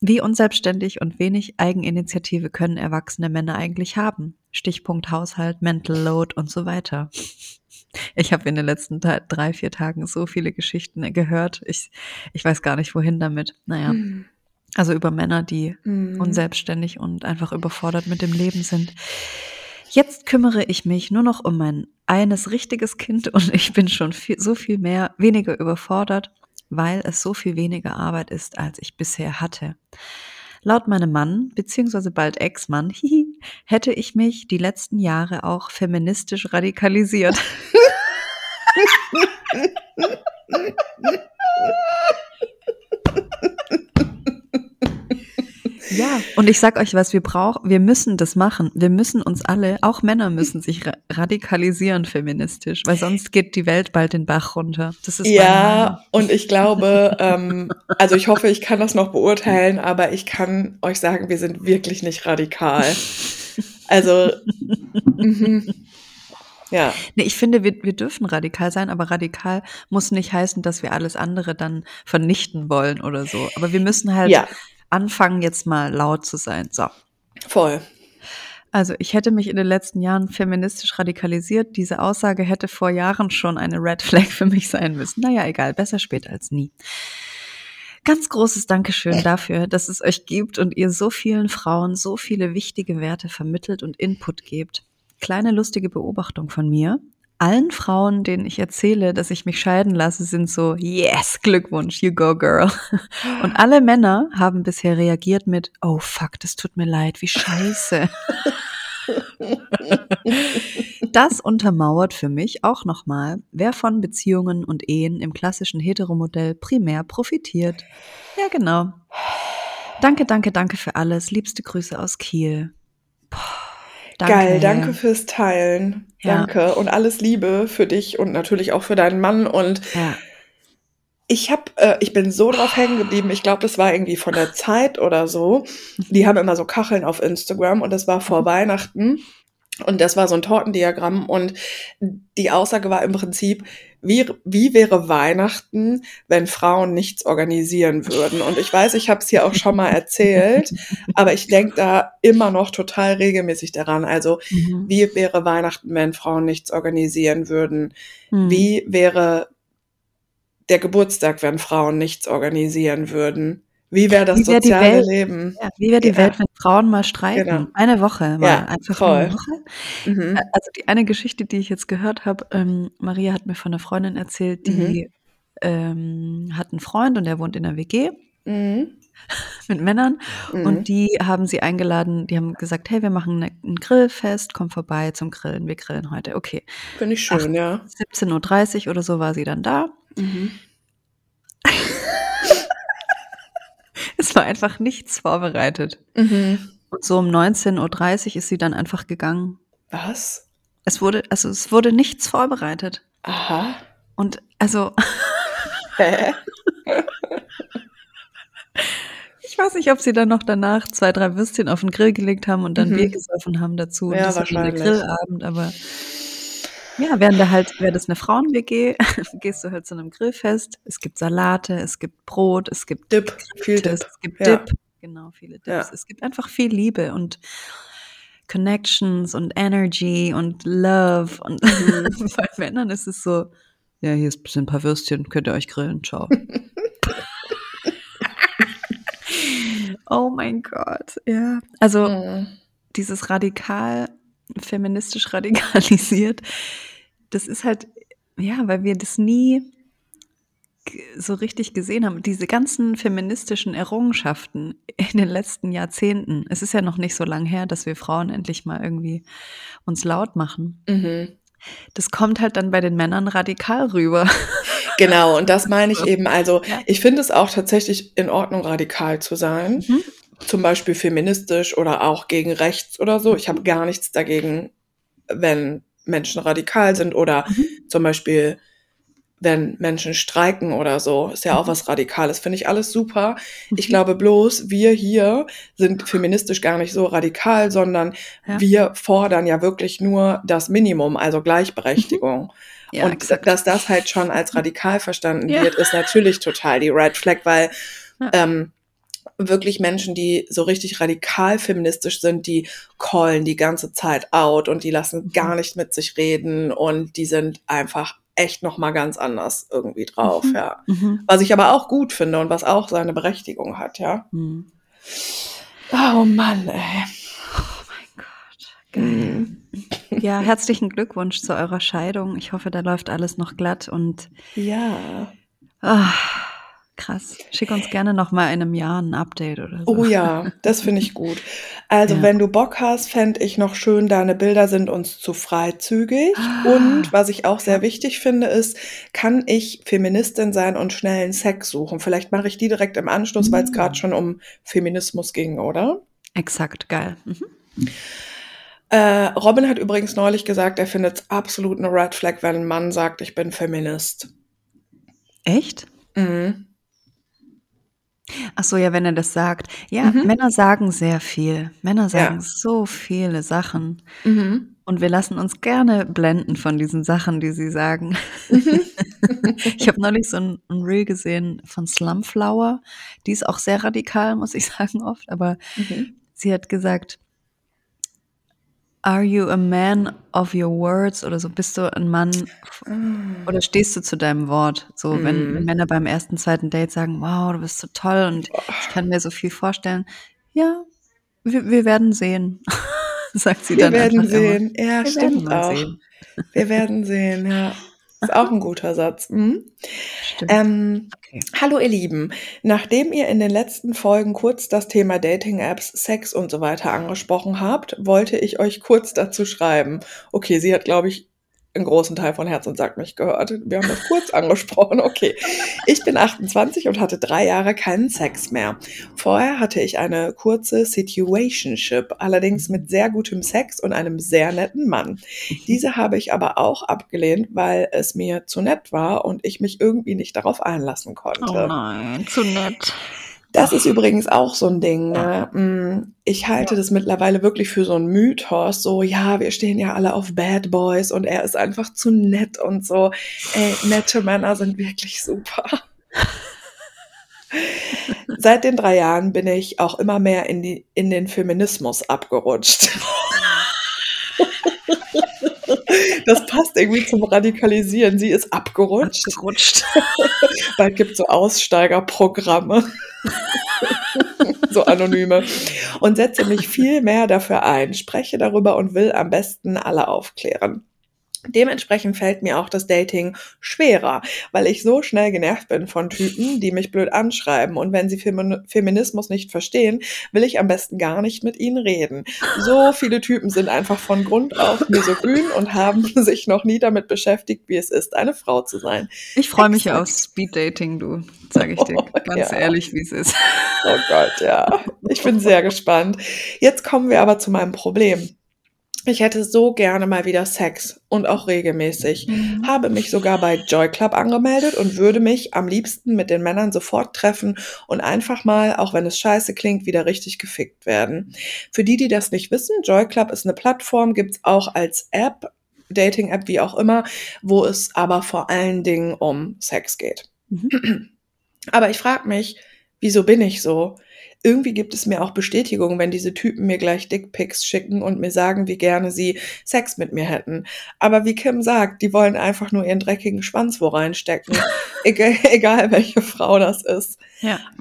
Wie unselbstständig und wenig Eigeninitiative können erwachsene Männer eigentlich haben? Stichpunkt Haushalt, Mental Load und so weiter. Ich habe in den letzten drei, vier Tagen so viele Geschichten gehört. Ich, ich weiß gar nicht, wohin damit. Naja. Mhm. Also über Männer, die mhm. unselbstständig und einfach überfordert mit dem Leben sind. Jetzt kümmere ich mich nur noch um mein eines richtiges Kind und ich bin schon viel, so viel mehr, weniger überfordert weil es so viel weniger Arbeit ist, als ich bisher hatte. Laut meinem Mann, beziehungsweise bald Ex-Mann, hätte ich mich die letzten Jahre auch feministisch radikalisiert. Ja, und ich sag euch was, wir brauchen, wir müssen das machen. Wir müssen uns alle, auch Männer müssen sich ra radikalisieren feministisch, weil sonst geht die Welt bald den Bach runter. Das ist ja, und ich glaube, ähm, also ich hoffe, ich kann das noch beurteilen, aber ich kann euch sagen, wir sind wirklich nicht radikal. Also, mhm. Ja. Nee, ich finde, wir, wir dürfen radikal sein, aber radikal muss nicht heißen, dass wir alles andere dann vernichten wollen oder so. Aber wir müssen halt ja anfangen, jetzt mal laut zu sein. So. Voll. Also ich hätte mich in den letzten Jahren feministisch radikalisiert. Diese Aussage hätte vor Jahren schon eine Red Flag für mich sein müssen. Naja, egal, besser spät als nie. Ganz großes Dankeschön dafür, dass es euch gibt und ihr so vielen Frauen so viele wichtige Werte vermittelt und Input gebt. Kleine lustige Beobachtung von mir allen Frauen, denen ich erzähle, dass ich mich scheiden lasse, sind so, yes, Glückwunsch, you go girl. Und alle Männer haben bisher reagiert mit, oh fuck, das tut mir leid, wie scheiße. Das untermauert für mich auch nochmal, wer von Beziehungen und Ehen im klassischen Heteromodell primär profitiert. Ja, genau. Danke, danke, danke für alles. Liebste Grüße aus Kiel. Puh. Danke. Geil, danke fürs Teilen. Ja. Danke und alles Liebe für dich und natürlich auch für deinen Mann und ja. Ich habe, äh, ich bin so drauf hängen geblieben. Ich glaube, das war irgendwie von der Zeit oder so. Die haben immer so Kacheln auf Instagram und das war vor mhm. Weihnachten. Und das war so ein Tortendiagramm und die Aussage war im Prinzip, wie, wie wäre Weihnachten, wenn Frauen nichts organisieren würden? Und ich weiß, ich habe es hier auch schon mal erzählt, aber ich denke da immer noch total regelmäßig daran. Also mhm. wie wäre Weihnachten, wenn Frauen nichts organisieren würden? Mhm. Wie wäre der Geburtstag, wenn Frauen nichts organisieren würden? Wie wäre das wie wär soziale Welt, Leben? Ja, wie wäre die ja. Welt, wenn Frauen mal streiken? Genau. Eine Woche mal. Ja, einfach voll. eine Woche. Mhm. Also die eine Geschichte, die ich jetzt gehört habe, ähm, Maria hat mir von einer Freundin erzählt, die mhm. ähm, hat einen Freund und der wohnt in der WG. Mhm. mit Männern mhm. und die haben sie eingeladen, die haben gesagt, hey, wir machen ne, ein Grillfest, komm vorbei zum Grillen, wir grillen heute, okay. Finde ich schön, Ach, ja. 17.30 Uhr oder so war sie dann da. Mhm. es war einfach nichts vorbereitet. Mhm. Und so um 19.30 Uhr ist sie dann einfach gegangen. Was? Es wurde, also es wurde nichts vorbereitet. Aha. Und also. Hä? Ich weiß nicht, ob sie dann noch danach zwei, drei Würstchen auf den Grill gelegt haben und dann Mhm. Bier gesoffen haben dazu. Und Ja, das war dann der wahrscheinlich. Grillabend, aber ja, wären da halt, wäre das eine Frauen-WG, gehst du halt zu einem Grillfest. Es gibt Salate, es gibt Brot, es gibt Dip, viel Grills, Dip. es gibt Ja. Dip, genau, viele Dips. Ja. Es gibt einfach viel Liebe und Connections und Energy und Love und Mhm. bei Männern ist es so, ja, hier ist ein bisschen ein paar Würstchen, könnt ihr euch grillen, ciao. oh mein Gott, ja. Also Mhm. dieses radikal, feministisch radikalisiert, das ist halt, ja, weil wir das nie so richtig gesehen haben. Diese ganzen feministischen Errungenschaften in den letzten Jahrzehnten. Es ist ja noch nicht so lang her, dass wir Frauen endlich mal irgendwie uns laut machen. Mhm. Das kommt halt dann bei den Männern radikal rüber. Genau, und das meine ich eben. Also, ich finde es auch tatsächlich in Ordnung, radikal zu sein. Mhm. Zum Beispiel feministisch oder auch gegen rechts oder so. Ich habe gar nichts dagegen, wenn Menschen radikal sind oder Mhm. zum Beispiel, wenn Menschen streiken oder so. Ist ja auch Mhm. was Radikales. Finde ich alles super. Ich Mhm. glaube bloß, wir hier sind feministisch gar nicht so radikal, sondern Ja. wir fordern ja wirklich nur das Minimum, also Gleichberechtigung. Ja, und exakt. dass das halt schon als radikal verstanden Ja. wird, ist natürlich total die Red Flag, weil ähm, wirklich Menschen, die so richtig radikal feministisch sind, die callen die ganze Zeit out und die lassen Mhm. gar nicht mit sich reden und die sind einfach echt noch mal ganz anders irgendwie drauf, Mhm. ja. Mhm. Was ich aber auch gut finde und was auch seine Berechtigung hat, ja. Mhm. Oh Mann, ey. Oh mein Gott. Geil. Mhm. Ja, herzlichen Glückwunsch zu eurer Scheidung. Ich hoffe, da läuft alles noch glatt und Ja. ah, krass. Schick uns gerne noch mal in einem Jahr ein Update oder so. Oh ja, das finde ich gut. Also, Ja. wenn du Bock hast, fände ich noch schön, deine Bilder sind uns zu freizügig. Ah. Und was ich auch sehr wichtig finde, ist, kann ich Feministin sein und schnellen Sex suchen? Vielleicht mache ich die direkt im Anschluss, weil es Mm. gerade schon um Feminismus ging, oder? Exakt, geil. Mhm. Äh, Robin hat übrigens neulich gesagt, er findet es absolut eine Red Flag, wenn ein Mann sagt, ich bin Feminist. Echt? Mhm. Ach so, ja, wenn er das sagt. Ja, Mhm. Männer sagen sehr viel. Männer sagen Ja. so viele Sachen. Mhm. Und wir lassen uns gerne blenden von diesen Sachen, die sie sagen. Mhm. Ich habe neulich so ein, ein Reel gesehen von Slumflower. Die ist auch sehr radikal, muss ich sagen, oft. Aber Mhm. sie hat gesagt, Are you a man of your words? Oder so, bist du ein Mann Ah. oder stehst du zu deinem Wort? So, wenn, Mhm. wenn Männer beim ersten, zweiten Date sagen, wow, du bist so toll und ich kann mir so viel vorstellen. Ja, wir, wir werden sehen, sagt sie Wir dann werden einfach sehen. Ja, Immer. Wir stimmt werden auch. sehen. Wir werden sehen, ja. Ist auch ein guter Satz. Mhm. Ähm, okay. hallo ihr Lieben, nachdem ihr in den letzten Folgen kurz das Thema Dating-Apps, Sex und so weiter angesprochen habt, wollte ich euch kurz dazu schreiben. Okay, sie hat, glaube ich, einen großen Teil von Herz und Sack nicht gehört. Wir haben das kurz angesprochen. Okay, ich bin 28 und hatte drei Jahre keinen Sex mehr. Vorher hatte ich eine kurze Situationship, allerdings mit sehr gutem Sex und einem sehr netten Mann. Diese habe ich aber auch abgelehnt, weil es mir zu nett war und ich mich irgendwie nicht darauf einlassen konnte. Oh nein, zu nett. Das ist übrigens auch so ein Ding. Ne? Mm, Ich halte das mittlerweile wirklich für so ein Mythos. So, ja, wir stehen ja alle auf Bad Boys und er ist einfach zu nett und so. Ey, nette Männer sind wirklich super. Seit den drei Jahren bin ich auch immer mehr in, die, in den Feminismus abgerutscht. Das passt irgendwie zum Radikalisieren. Sie ist abgerutscht. Abgerutscht. Bald gibt es so Aussteigerprogramme. so anonyme. Und setze mich viel mehr dafür ein, spreche darüber und will am besten alle aufklären. Dementsprechend fällt mir auch das Dating schwerer, weil ich so schnell genervt bin von Typen, die mich blöd anschreiben. Und wenn sie Femin Feminismus nicht verstehen, will ich am besten gar nicht mit ihnen reden. So viele Typen sind einfach von Grund auf misogyn und haben sich noch nie damit beschäftigt, wie es ist, eine Frau zu sein. Ich freue mich Exakt. auf Speeddating, du, sage ich dir Oh, ganz ja. ehrlich, wie es ist. Oh Gott, ja. Ich bin sehr gespannt. Jetzt kommen wir aber zu meinem Problem. Ich hätte so gerne mal wieder Sex und auch regelmäßig. Mhm. Habe mich sogar bei Joy Club angemeldet und würde mich am liebsten mit den Männern sofort treffen und einfach mal, auch wenn es scheiße klingt, wieder richtig gefickt werden. Für die, die das nicht wissen, Joy Club ist eine Plattform, gibt's auch als App, Dating-App, wie auch immer, wo es aber vor allen Dingen um Sex geht. Mhm. Aber ich frage mich, wieso bin ich so? Irgendwie gibt es mir auch Bestätigung, wenn diese Typen mir gleich Dickpics schicken und mir sagen, wie gerne sie Sex mit mir hätten. Aber wie Kim sagt, die wollen einfach nur ihren dreckigen Schwanz wo reinstecken. egal, egal welche Frau das ist.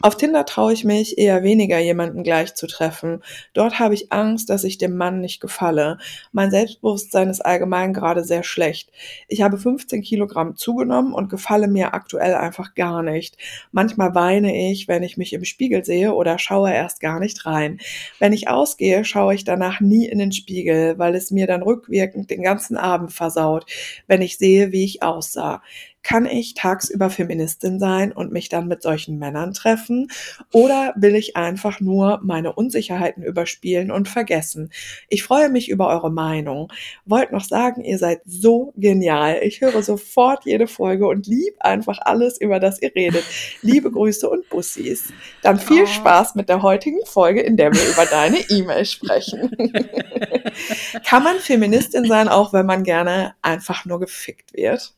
Auf Tinder traue ich mich eher weniger, jemanden gleich zu treffen. Dort habe ich Angst, dass ich dem Mann nicht gefalle. Mein Selbstbewusstsein ist allgemein gerade sehr schlecht. Ich habe 15 Kilogramm zugenommen und gefalle mir aktuell einfach gar nicht. Manchmal weine ich, wenn ich mich im Spiegel sehe oder schaue erst gar nicht rein. Wenn ich ausgehe, schaue ich danach nie in den Spiegel, weil es mir dann rückwirkend den ganzen Abend versaut, wenn ich sehe, wie ich aussah. Kann ich tagsüber Feministin sein und mich dann mit solchen Männern treffen? Oder will ich einfach nur meine Unsicherheiten überspielen und vergessen? Ich freue mich über eure Meinung. Wollt noch sagen, ihr seid so genial. Ich höre sofort jede Folge und lieb einfach alles, über das ihr redet. Liebe Grüße und Bussis. Dann viel oh. Spaß mit der heutigen Folge, in der wir über deine E-Mail sprechen. Kann man Feministin sein, auch wenn man gerne einfach nur gefickt wird?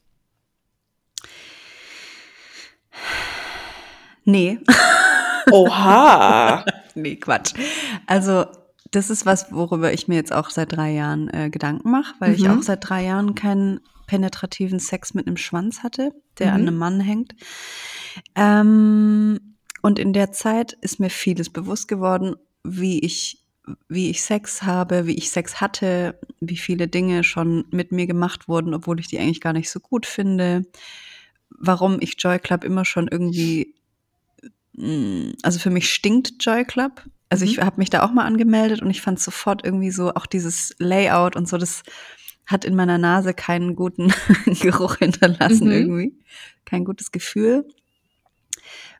Nee. Oha. nee, Quatsch. Also, das ist was, worüber ich mir jetzt auch seit drei Jahren äh, Gedanken mache, weil mhm. ich auch seit drei Jahren keinen penetrativen Sex mit einem Schwanz hatte, der mhm. an einem Mann hängt. Ähm, und in der Zeit ist mir vieles bewusst geworden, wie ich wie ich Sex habe, wie ich Sex hatte, wie viele Dinge schon mit mir gemacht wurden, obwohl ich die eigentlich gar nicht so gut finde, warum ich Joy Club immer schon irgendwie Mm, also für mich stinkt Joy Club. Also mhm. ich habe mich da auch mal angemeldet und ich fand sofort irgendwie so auch dieses Layout und so, das hat in meiner Nase keinen guten Geruch hinterlassen mhm. irgendwie, kein gutes Gefühl,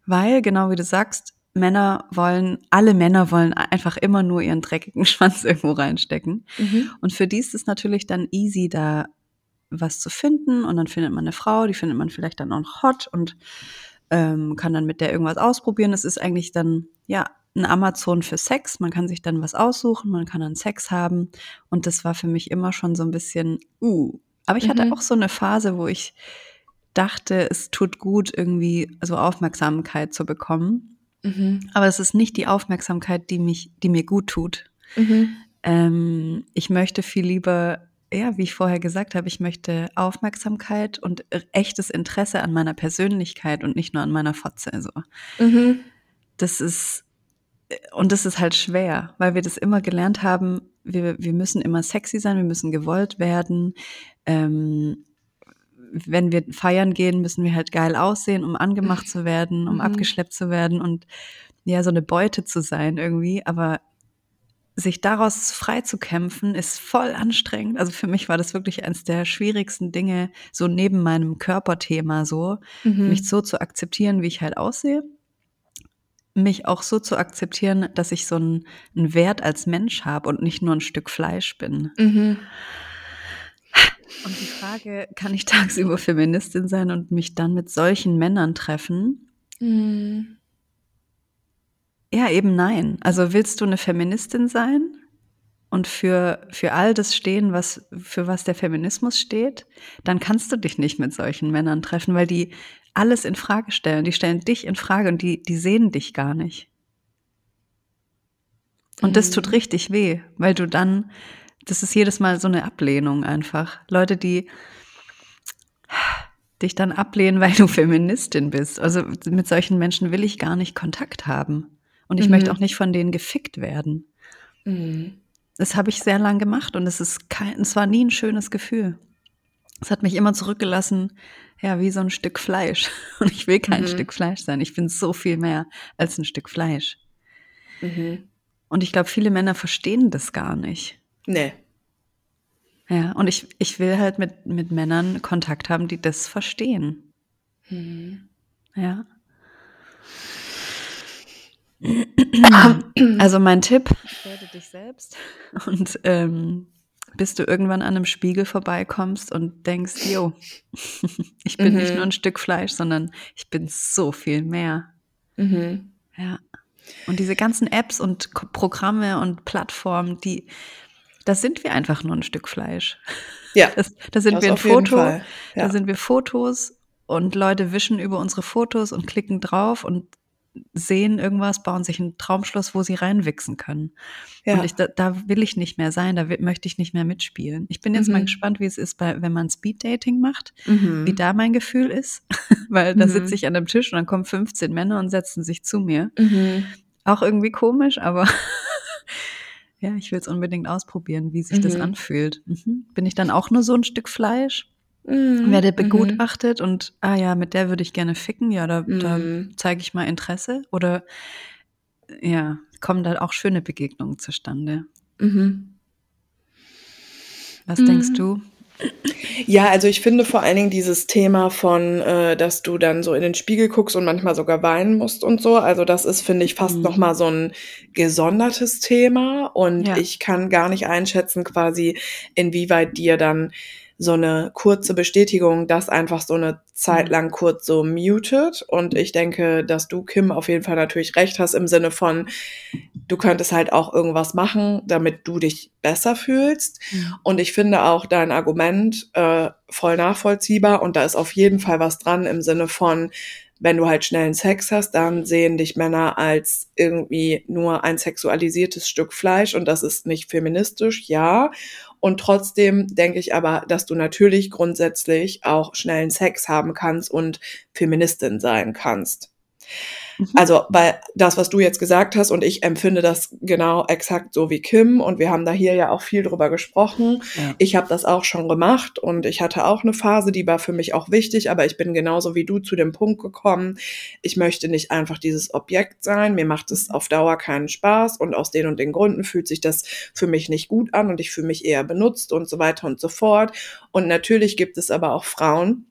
weil genau wie du sagst, Männer wollen, alle Männer wollen einfach immer nur ihren dreckigen Schwanz irgendwo reinstecken. Mhm. Und für die ist es natürlich dann easy, da was zu finden. Und dann findet man eine Frau, die findet man vielleicht dann auch noch hot und ähm, kann dann mit der irgendwas ausprobieren. Es ist eigentlich dann, ja, ein Amazon für Sex. Man kann sich dann was aussuchen, man kann dann Sex haben. Und das war für mich immer schon so ein bisschen, uh. Aber ich mhm. hatte auch so eine Phase, wo ich dachte, es tut gut, irgendwie so Aufmerksamkeit zu bekommen. Mhm. Aber es ist nicht die Aufmerksamkeit, die mich, die mir gut tut. Mhm. Ähm, ich möchte viel lieber ja, wie ich vorher gesagt habe, ich möchte Aufmerksamkeit und echtes Interesse an meiner Persönlichkeit und nicht nur an meiner Fotze. So. Mhm. Das ist, und das ist halt schwer, weil wir das immer gelernt haben, wir, wir müssen immer sexy sein, wir müssen gewollt werden. Ähm, wenn wir feiern gehen, müssen wir halt geil aussehen, um angemacht zu werden, um mhm. abgeschleppt zu werden und ja, so eine Beute zu sein irgendwie. Aber sich daraus frei zu kämpfen, ist voll anstrengend. Also für mich war das wirklich eines der schwierigsten Dinge, so neben meinem Körperthema so, mhm. mich so zu akzeptieren, wie ich halt aussehe. Mich auch so zu akzeptieren, dass ich so einen, einen Wert als Mensch habe und nicht nur ein Stück Fleisch bin. Mhm. Und die Frage, kann ich tagsüber Feministin sein und mich dann mit solchen Männern treffen? Mhm. Ja, eben nein. Also willst du eine Feministin sein und für, für all das stehen, was, für was der Feminismus steht, dann kannst du dich nicht mit solchen Männern treffen, weil die alles in Frage stellen. Die stellen dich in Frage und die, die sehen dich gar nicht. Und das tut mhm. richtig weh, weil du dann, das ist jedes Mal so eine Ablehnung einfach. Leute, die dich dann ablehnen, weil du Feministin bist. Also mit solchen Menschen will ich gar nicht Kontakt haben. Und ich mhm. möchte auch nicht von denen gefickt werden. Mhm. Das habe ich sehr lang gemacht und es ist kein, es war nie ein schönes Gefühl. Es hat mich immer zurückgelassen, ja, wie so ein Stück Fleisch. Und ich will kein mhm. Stück Fleisch sein. Ich bin so viel mehr als ein Stück Fleisch. Mhm. Und ich glaube, viele Männer verstehen das gar nicht. Nee. Ja, und ich, ich will halt mit, mit Männern Kontakt haben, die das verstehen. Mhm. Ja. Also mein Tipp, werde dich selbst und ähm, bis du irgendwann an einem Spiegel vorbeikommst und denkst, jo, ich bin mhm. nicht nur ein Stück Fleisch, sondern ich bin so viel mehr. Mhm. Ja. Und diese ganzen Apps und Programme und Plattformen, die, da sind wir einfach nur ein Stück Fleisch. Ja. Das, da sind wir ein Foto, ja. da sind wir Fotos und Leute wischen über unsere Fotos und klicken drauf und sehen irgendwas, bauen sich ein Traumschloss, wo sie reinwichsen können. Ja. Und ich, da, da, will ich nicht mehr sein, da möchte ich nicht mehr mitspielen. Ich bin jetzt mhm. mal gespannt, wie es ist, bei, wenn man Speeddating macht, mhm. wie da mein Gefühl ist. Weil da mhm. sitze ich an einem Tisch und dann kommen 15 Männer und setzen sich zu mir. Mhm. Auch irgendwie komisch, aber ja, ich will es unbedingt ausprobieren, wie sich das mhm. anfühlt. Mhm. Bin ich dann auch nur so ein Stück Fleisch? Mhm. Werde mhm. begutachtet mhm. und, ah ja, mit der würde ich gerne ficken, ja, da, mhm. da zeige ich mal Interesse. Oder ja, kommen da auch schöne Begegnungen zustande. Mhm. Was denkst mhm. du? Ja, also ich finde vor allen Dingen dieses Thema von, äh, dass du dann so in den Spiegel guckst und manchmal sogar weinen musst und so. Also das ist, finde ich, fast mhm. noch mal so ein gesondertes Thema und ja. ich kann gar nicht einschätzen, quasi inwieweit dir dann so eine kurze Bestätigung, das einfach so eine Zeit mhm. lang kurz so mutet. Und ich denke, dass du, Kim, auf jeden Fall natürlich recht hast im Sinne von, du könntest halt auch irgendwas machen, damit du dich besser fühlst. Mhm. Und ich finde auch dein Argument äh, voll nachvollziehbar und da ist auf jeden Fall was dran im Sinne von, wenn du halt schnellen Sex hast, dann sehen dich Männer als irgendwie nur ein sexualisiertes Stück Fleisch und das ist nicht feministisch, ja. Und trotzdem denke ich aber, dass du natürlich grundsätzlich auch schnellen Sex haben kannst und Feministin sein kannst. Mhm. Also, weil das, was du jetzt gesagt hast, und ich empfinde das genau exakt so wie Kim, und wir haben da hier ja auch viel drüber gesprochen. Ja. Ich habe das auch schon gemacht und ich hatte auch eine Phase, die war für mich auch wichtig, aber ich bin genauso wie du zu dem Punkt gekommen, ich möchte nicht einfach dieses Objekt sein, mir macht es auf Dauer keinen Spaß und aus den und den Gründen fühlt sich das für mich nicht gut an und ich fühle mich eher benutzt und so weiter und so fort. Und natürlich gibt es aber auch Frauen,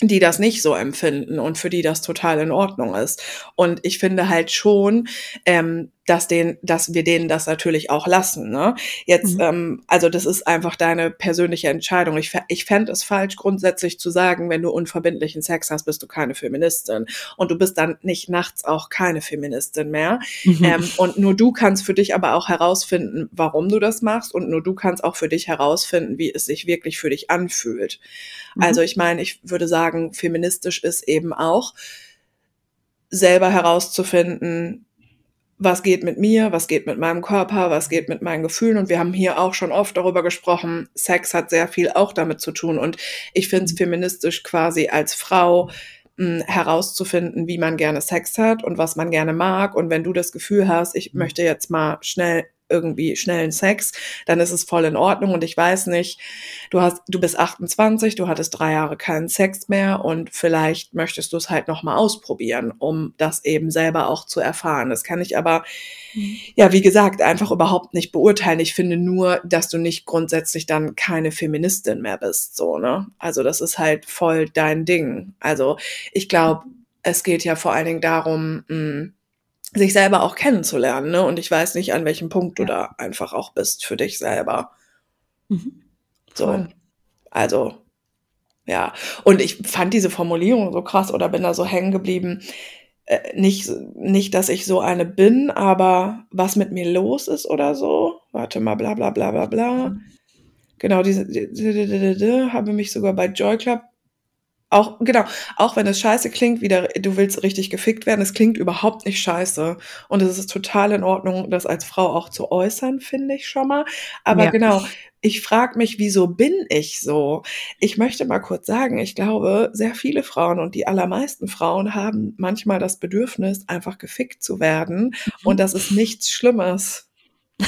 die das nicht so empfinden und für die das total in Ordnung ist. Und ich finde halt schon, ähm, dass, den, dass wir denen das natürlich auch lassen. Ne? Jetzt, mhm. ähm, also das ist einfach deine persönliche Entscheidung. Ich, ich fände es falsch, grundsätzlich zu sagen, wenn du unverbindlichen Sex hast, bist du keine Feministin. Und du bist dann nicht nachts auch keine Feministin mehr. Mhm. Ähm, und nur du kannst für dich aber auch herausfinden, warum du das machst. Und nur du kannst auch für dich herausfinden, wie es sich wirklich für dich anfühlt. Mhm. Also ich meine, ich würde sagen, feministisch ist eben auch, selber herauszufinden, was geht mit mir, was geht mit meinem Körper, was geht mit meinen Gefühlen. Und wir haben hier auch schon oft darüber gesprochen, Sex hat sehr viel auch damit zu tun. Und ich finde es mhm. feministisch quasi als Frau mh, hm, herauszufinden, wie man gerne Sex hat und was man gerne mag. Und wenn du das Gefühl hast, ich mhm. möchte jetzt mal schnell irgendwie schnellen Sex, dann ist es voll in Ordnung. Und ich weiß nicht, du hast, du bist 28, du hattest drei Jahre keinen Sex mehr und vielleicht möchtest du es halt nochmal ausprobieren, um das eben selber auch zu erfahren. Das kann ich aber, mhm. ja, wie gesagt, einfach überhaupt nicht beurteilen. Ich finde nur, dass du nicht grundsätzlich dann keine Feministin mehr bist, so, ne? Also das ist halt voll dein Ding. Also ich glaube, es geht ja vor allen Dingen darum, mh, hm, sich selber auch kennenzulernen. Ne? Und ich weiß nicht, an welchem Punkt ja. du da einfach auch bist für dich selber. Mhm. So. Also, ja. Und ich fand diese Formulierung so krass oder bin da so hängen geblieben. Äh, nicht, nicht, dass ich so eine bin, aber was mit mir los ist oder so. Warte mal, bla bla bla bla bla. Mhm. Genau, diese, die, die, die, habe mich sogar bei Joy Club auch, genau, auch wenn es scheiße klingt, wieder, du willst richtig gefickt werden, es klingt überhaupt nicht scheiße. Und es ist total in Ordnung, das als Frau auch zu äußern, finde ich schon mal. Aber ja. genau, ich frage mich, wieso bin ich so? Ich möchte mal kurz sagen, ich glaube, sehr viele Frauen und die allermeisten Frauen haben manchmal das Bedürfnis, einfach gefickt zu werden. Mhm. Und das ist nichts Schlimmes.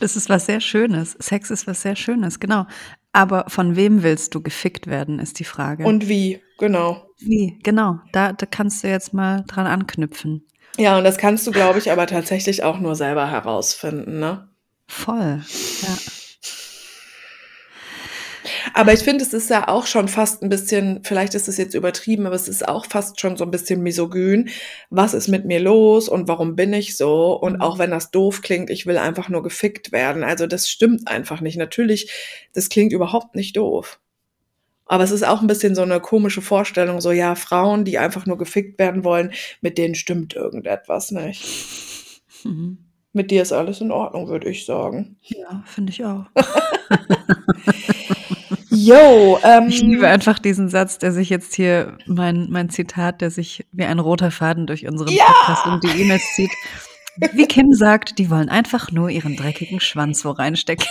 Das ist was sehr Schönes. Sex ist was sehr Schönes, genau. Aber von wem willst du gefickt werden, ist die Frage. Und wie, genau. Wie, genau. Da, da kannst du jetzt mal dran anknüpfen. Ja, und das kannst du, glaube ich, aber tatsächlich auch nur selber herausfinden, ne? Voll, ja. Aber ich finde, es ist ja auch schon fast ein bisschen, vielleicht ist es jetzt übertrieben, aber es ist auch fast schon so ein bisschen misogyn. Was ist mit mir los und warum bin ich so? Und Mhm. auch wenn das doof klingt, ich will einfach nur gefickt werden. Also das stimmt einfach nicht. Natürlich, das klingt überhaupt nicht doof. Aber es ist auch ein bisschen so eine komische Vorstellung, so ja, Frauen, die einfach nur gefickt werden wollen, mit denen stimmt irgendetwas nicht. Mhm. Mit dir ist alles in Ordnung, würde ich sagen. Ja, finde ich auch. Yo, ähm, Ich liebe einfach diesen Satz, der sich jetzt hier, mein, mein Zitat, der sich wie ein roter Faden durch unseren Ja! Podcast und die E-Mails zieht. Wie Kim sagt, die wollen einfach nur ihren dreckigen Schwanz wo reinstecken.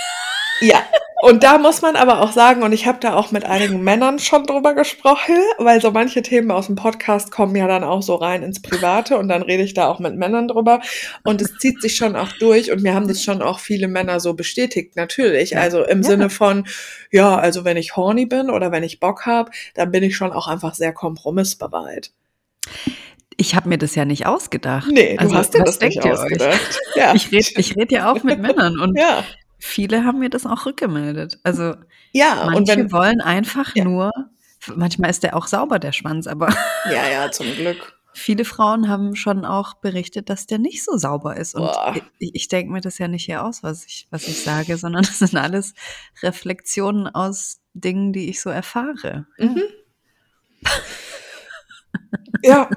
Ja, und da muss man aber auch sagen, und ich habe da auch mit einigen Männern schon drüber gesprochen, weil so manche Themen aus dem Podcast kommen ja dann auch so rein ins Private und dann rede ich da auch mit Männern drüber und es zieht sich schon auch durch und mir haben das schon auch viele Männer so bestätigt, natürlich. Also im Ja. Sinne von, ja, also wenn ich horny bin oder wenn ich Bock habe, dann bin ich schon auch einfach sehr kompromissbereit. Ich habe mir das ja nicht ausgedacht. Nee, du Also, hast dir das nicht denkt ihr euch? ausgedacht. Ja. Ich rede ich red ja auch mit Männern und ja. Viele haben mir das auch rückgemeldet. Also Ja, und manche wenn, wollen einfach Ja. nur, manchmal ist der auch sauber, der Schwanz, aber ja, ja, zum Glück. viele Frauen haben schon auch berichtet, dass der nicht so sauber ist. Und Boah. ich, ich denke mir das ja nicht hier aus, was ich, was ich sage, sondern das sind alles Reflexionen aus Dingen, die ich so erfahre. Mhm. Ja,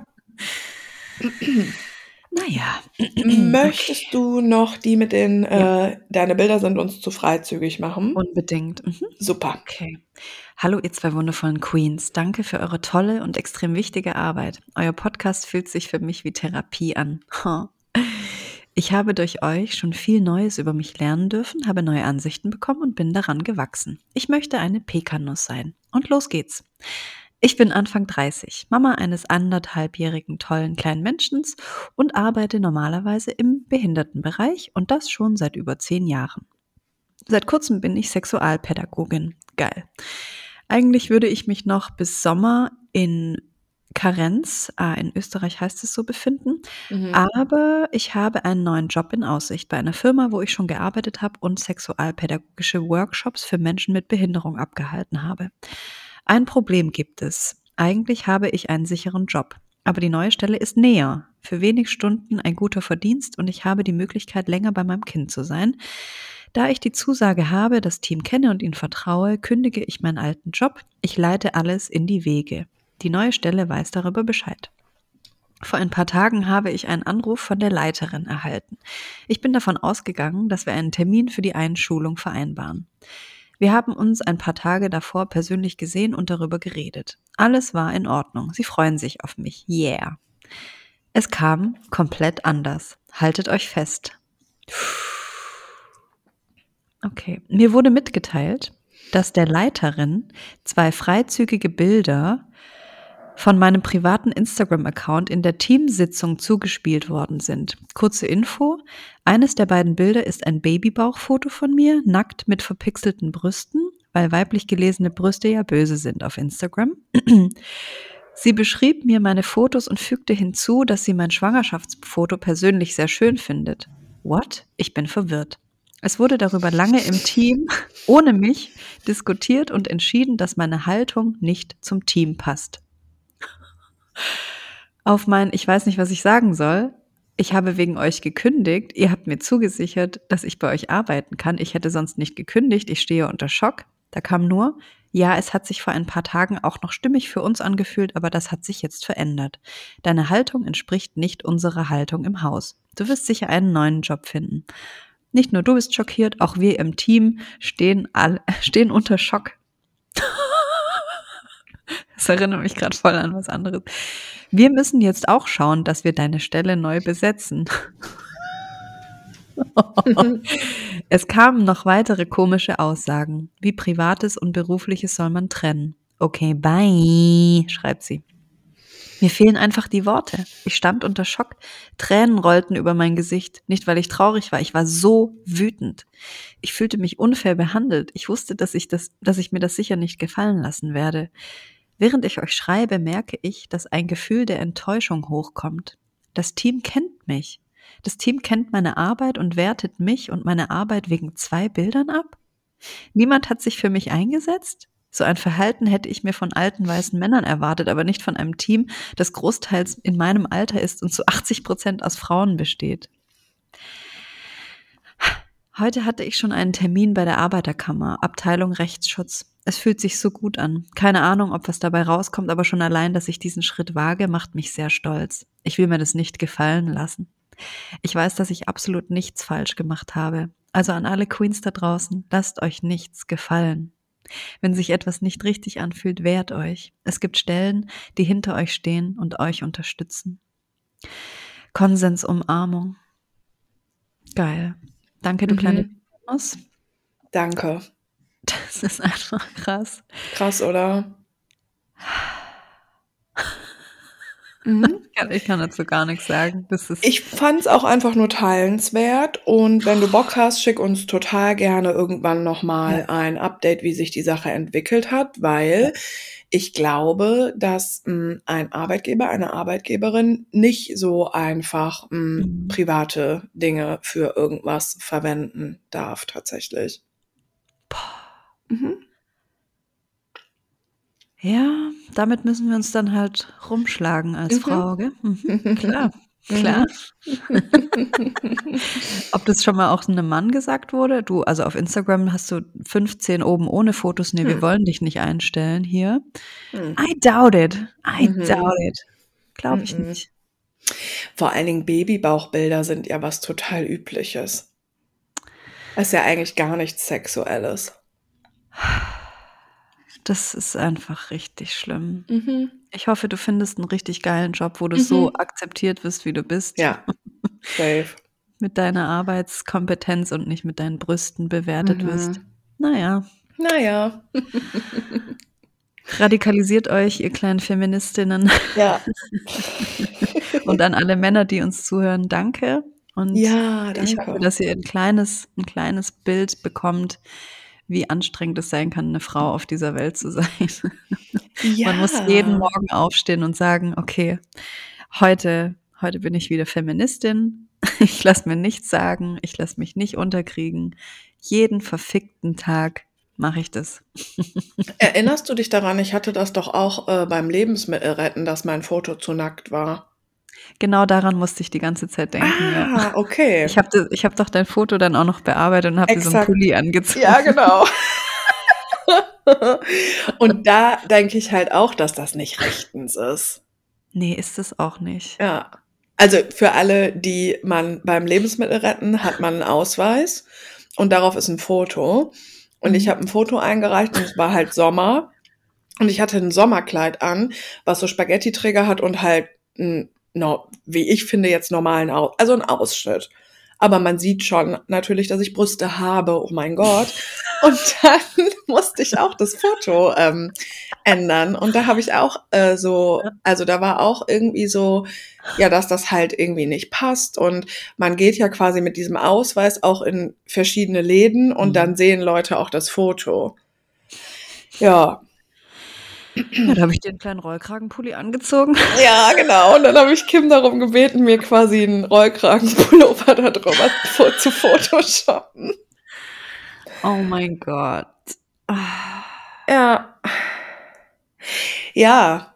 Naja. Möchtest du noch die mit den, äh, deine Bilder sind uns zu freizügig machen? Unbedingt. Mhm. Super. Okay. Hallo, ihr zwei wundervollen Queens. Danke für eure tolle und extrem wichtige Arbeit. Euer Podcast fühlt sich für mich wie Therapie an. Ich habe durch euch schon viel Neues über mich lernen dürfen, habe neue Ansichten bekommen und bin daran gewachsen. Ich möchte eine Pekanuss sein. Und los geht's. Ich bin Anfang 30, Mama eines anderthalbjährigen tollen kleinen Menschens und arbeite normalerweise im Behindertenbereich und das schon seit über zehn Jahren. Seit kurzem bin ich Sexualpädagogin. Geil. Eigentlich würde ich mich noch bis Sommer in Karenz, ah, in Österreich heißt es so, befinden. Mhm. Aber ich habe einen neuen Job in Aussicht bei einer Firma, wo ich schon gearbeitet habe und sexualpädagogische Workshops für Menschen mit Behinderung abgehalten habe. Ein Problem gibt es. Eigentlich habe ich einen sicheren Job, aber die neue Stelle ist näher, für wenig Stunden ein guter Verdienst und ich habe die Möglichkeit, länger bei meinem Kind zu sein. Da ich die Zusage habe, das Team kenne und ihnen vertraue, kündige ich meinen alten Job. Ich leite alles in die Wege. Die neue Stelle weiß darüber Bescheid. Vor ein paar Tagen habe ich einen Anruf von der Leiterin erhalten. Ich bin davon ausgegangen, dass wir einen Termin für die Einschulung vereinbaren. Wir haben uns ein paar Tage davor persönlich gesehen und darüber geredet. Alles war in Ordnung. Sie freuen sich auf mich. Yeah. Es kam komplett anders. Haltet euch fest. Okay. Mir wurde mitgeteilt, dass der Leiterin zwei freizügige Bilder von meinem privaten Instagram-Account in der Teamsitzung zugespielt worden sind. Kurze Info. Eines der beiden Bilder ist ein Babybauchfoto von mir, nackt mit verpixelten Brüsten, weil weiblich gelesene Brüste ja böse sind auf Instagram. Sie beschrieb mir meine Fotos und fügte hinzu, dass sie mein Schwangerschaftsfoto persönlich sehr schön findet. What? Ich bin verwirrt. Es wurde darüber lange im Team, ohne mich, diskutiert und entschieden, dass meine Haltung nicht zum Team passt. Auf mein, ich weiß nicht, was ich sagen soll. Ich habe wegen euch gekündigt. Ihr habt mir zugesichert, dass ich bei euch arbeiten kann. Ich hätte sonst nicht gekündigt. Ich stehe unter Schock. Da kam nur, ja, es hat sich vor ein paar Tagen auch noch stimmig für uns angefühlt, aber das hat sich jetzt verändert. Deine Haltung entspricht nicht unserer Haltung im Haus. Du wirst sicher einen neuen Job finden. Nicht nur du bist schockiert, auch wir im Team stehen, all, stehen unter Schock. Das erinnert mich gerade voll an was anderes. Wir müssen jetzt auch schauen, dass wir deine Stelle neu besetzen. es kamen noch weitere komische Aussagen. Wie Privates und Berufliches soll man trennen. Okay, bye, schreibt sie. Mir fehlen einfach die Worte. Ich stand unter Schock. Tränen rollten über mein Gesicht. Nicht, weil ich traurig war. Ich war so wütend. Ich fühlte mich unfair behandelt. Ich wusste, dass ich das, dass ich mir das sicher nicht gefallen lassen werde. Während ich euch schreibe, merke ich, dass ein Gefühl der Enttäuschung hochkommt. Das Team kennt mich. Das Team kennt meine Arbeit und wertet mich und meine Arbeit wegen zwei Bildern ab? Niemand hat sich für mich eingesetzt. So ein Verhalten hätte ich mir von alten weißen Männern erwartet, aber nicht von einem Team, das großteils in meinem Alter ist und zu 80 Prozent aus Frauen besteht. Heute hatte ich schon einen Termin bei der Arbeiterkammer, Abteilung Rechtsschutz. Es fühlt sich so gut an. Keine Ahnung, ob was dabei rauskommt, aber schon allein, dass ich diesen Schritt wage, macht mich sehr stolz. Ich will mir das nicht gefallen lassen. Ich weiß, dass ich absolut nichts falsch gemacht habe. Also an alle Queens da draußen, lasst euch nichts gefallen. Wenn sich etwas nicht richtig anfühlt, wehrt euch. Es gibt Stellen, die hinter euch stehen und euch unterstützen. Konsensumarmung. Geil. Danke, du mhm. kleine. Danke. Das ist einfach krass. Krass, oder? Mhm. Ich kann dazu gar nichts sagen. Das ist ich fand es auch einfach nur teilenswert. Und wenn du Bock hast, schick uns total gerne irgendwann nochmal ja. ein Update, wie sich die Sache entwickelt hat, weil ich glaube, dass mh, hm, ein Arbeitgeber, eine Arbeitgeberin nicht so einfach mh, hm, mhm. private Dinge für irgendwas verwenden darf, tatsächlich. Mhm. Ja, damit müssen wir uns dann halt rumschlagen als mhm. Frau, gell? Mhm, klar, klar. Ob das schon mal auch einem Mann gesagt wurde? Du, also auf Instagram hast du 15 oben ohne Fotos. Nee, hm. wir wollen dich nicht einstellen hier. Hm. I doubt it. I mhm. doubt it. Glaube ich mhm. nicht. Vor allen Dingen Babybauchbilder sind ja was total Übliches. Das ist ja eigentlich gar nichts Sexuelles. Das ist einfach richtig schlimm. Mhm. Ich hoffe, du findest einen richtig geilen Job, wo du mhm. so akzeptiert wirst, wie du bist. Ja, safe. mit deiner Arbeitskompetenz und nicht mit deinen Brüsten bewertet mhm. wirst. Naja. Naja. Radikalisiert euch, ihr kleinen Feministinnen. Ja. und an alle Männer, die uns zuhören, danke. Und ja, danke. ich hoffe, dass ihr ein kleines, ein kleines Bild bekommt, wie anstrengend es sein kann, eine Frau auf dieser Welt zu sein. Ja. Man muss jeden Morgen aufstehen und sagen, okay, heute, heute bin ich wieder Feministin. Ich lasse mir nichts sagen, ich lasse mich nicht unterkriegen. Jeden verfickten Tag mache ich das. Erinnerst du dich daran, ich hatte das doch auch äh, beim Lebensmittelretten, dass mein Foto zu nackt war? Genau daran musste ich die ganze Zeit denken. Ah, ja. okay. Ich habe ich hab doch dein Foto dann auch noch bearbeitet und habe dir so einen Pulli angezogen. Ja, genau. und da denke ich halt auch, dass das nicht rechtens ist. Nee, ist es auch nicht. Ja. Also für alle, die man beim Lebensmittel retten, hat man einen Ausweis und darauf ist ein Foto. Und mhm. ich habe ein Foto eingereicht und es war halt Sommer. Und ich hatte ein Sommerkleid an, was so Spaghetti-Träger hat und halt ein no, wie ich finde, jetzt normalen Aus, also ein Ausschnitt. Aber man sieht schon natürlich, dass ich Brüste habe, oh mein Gott. Und dann musste ich auch das Foto ähm, ändern. Und da habe ich auch äh, so, also da war auch irgendwie so, ja, dass das halt irgendwie nicht passt. Und man geht ja quasi mit diesem Ausweis auch in verschiedene Läden und mhm. dann sehen Leute auch das Foto. Ja, ja, da habe ich dir einen kleinen Rollkragenpulli angezogen. Ja, genau. Und dann habe ich Kim darum gebeten, mir quasi einen Rollkragenpullover da drüber zu photoshoppen. Oh mein Gott. Ja. Ja.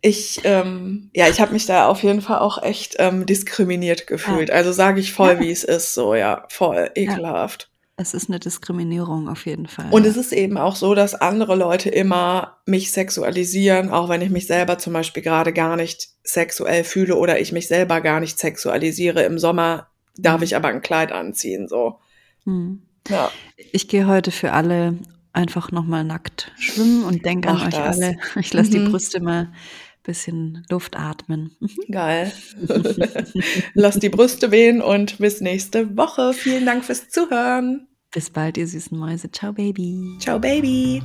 Ich, ähm, ja, ich habe mich da auf jeden Fall auch echt ähm, diskriminiert gefühlt. Ja. Also sage ich voll, ja. wie es ist, so ja, voll ekelhaft. Es ist eine Diskriminierung auf jeden Fall. Und es ist eben auch so, dass andere Leute immer mich sexualisieren, auch wenn ich mich selber zum Beispiel gerade gar nicht sexuell fühle oder ich mich selber gar nicht sexualisiere. Im Sommer darf mhm. ich aber ein Kleid anziehen, so. Mhm. Ja. Ich gehe heute für alle einfach nochmal nackt schwimmen und denke an euch das. alle. Ich lasse mhm. die Brüste mal bisschen Luft atmen. Mhm. Geil. Lass die Brüste wehen und bis nächste Woche. Vielen Dank fürs Zuhören. Bis bald, ihr süßen Mäuse. Ciao, Baby. Ciao, Baby.